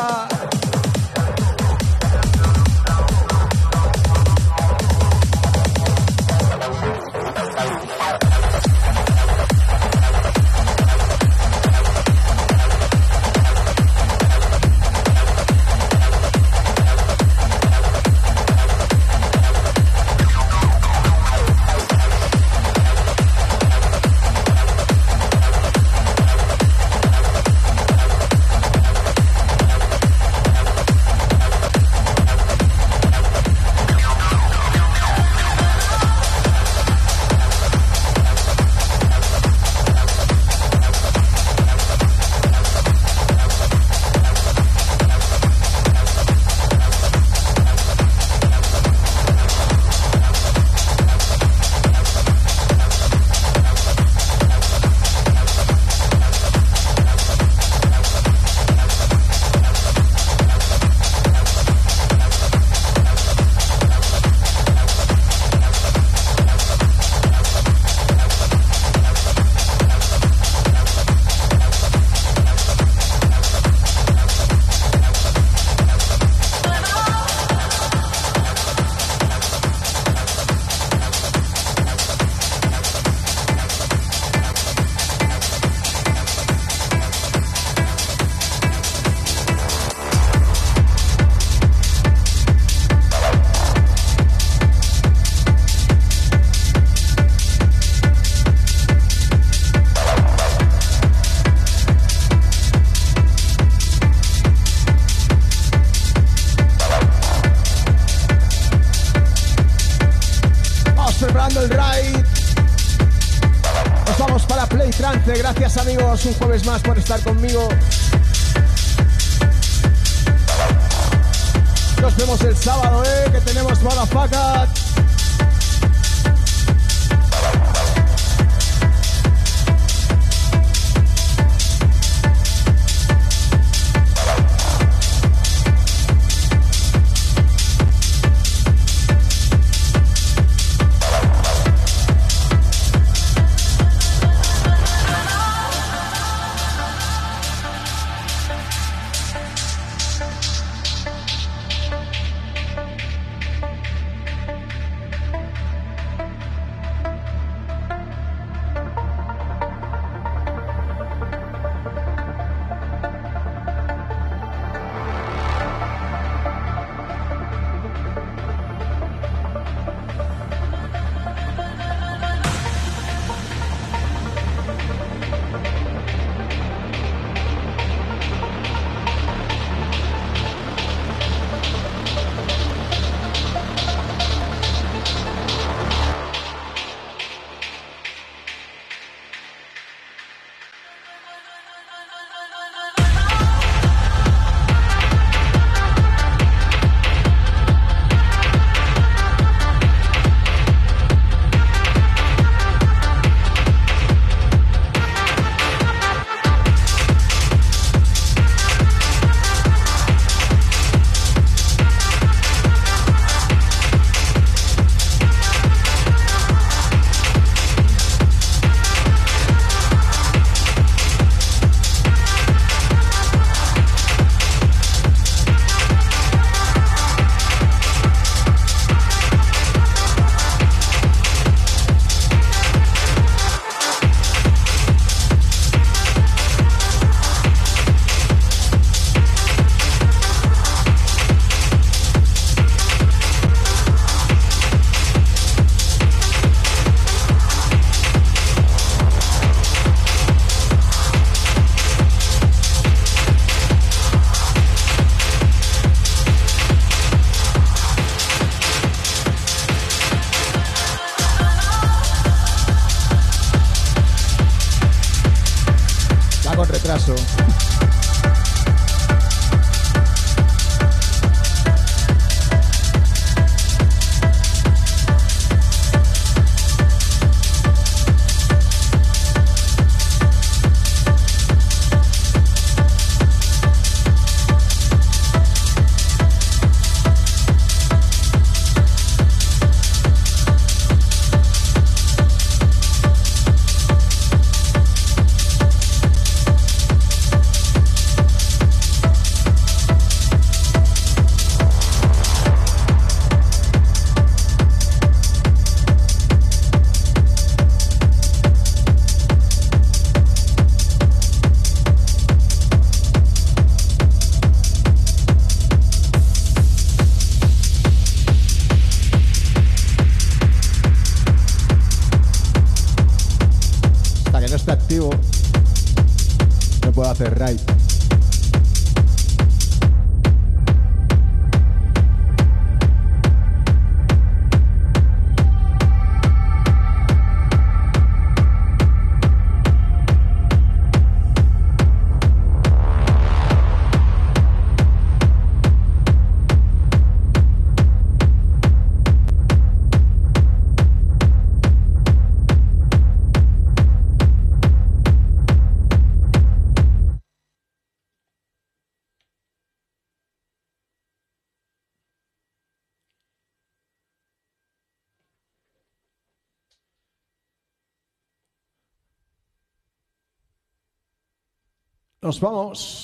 A: Vamos.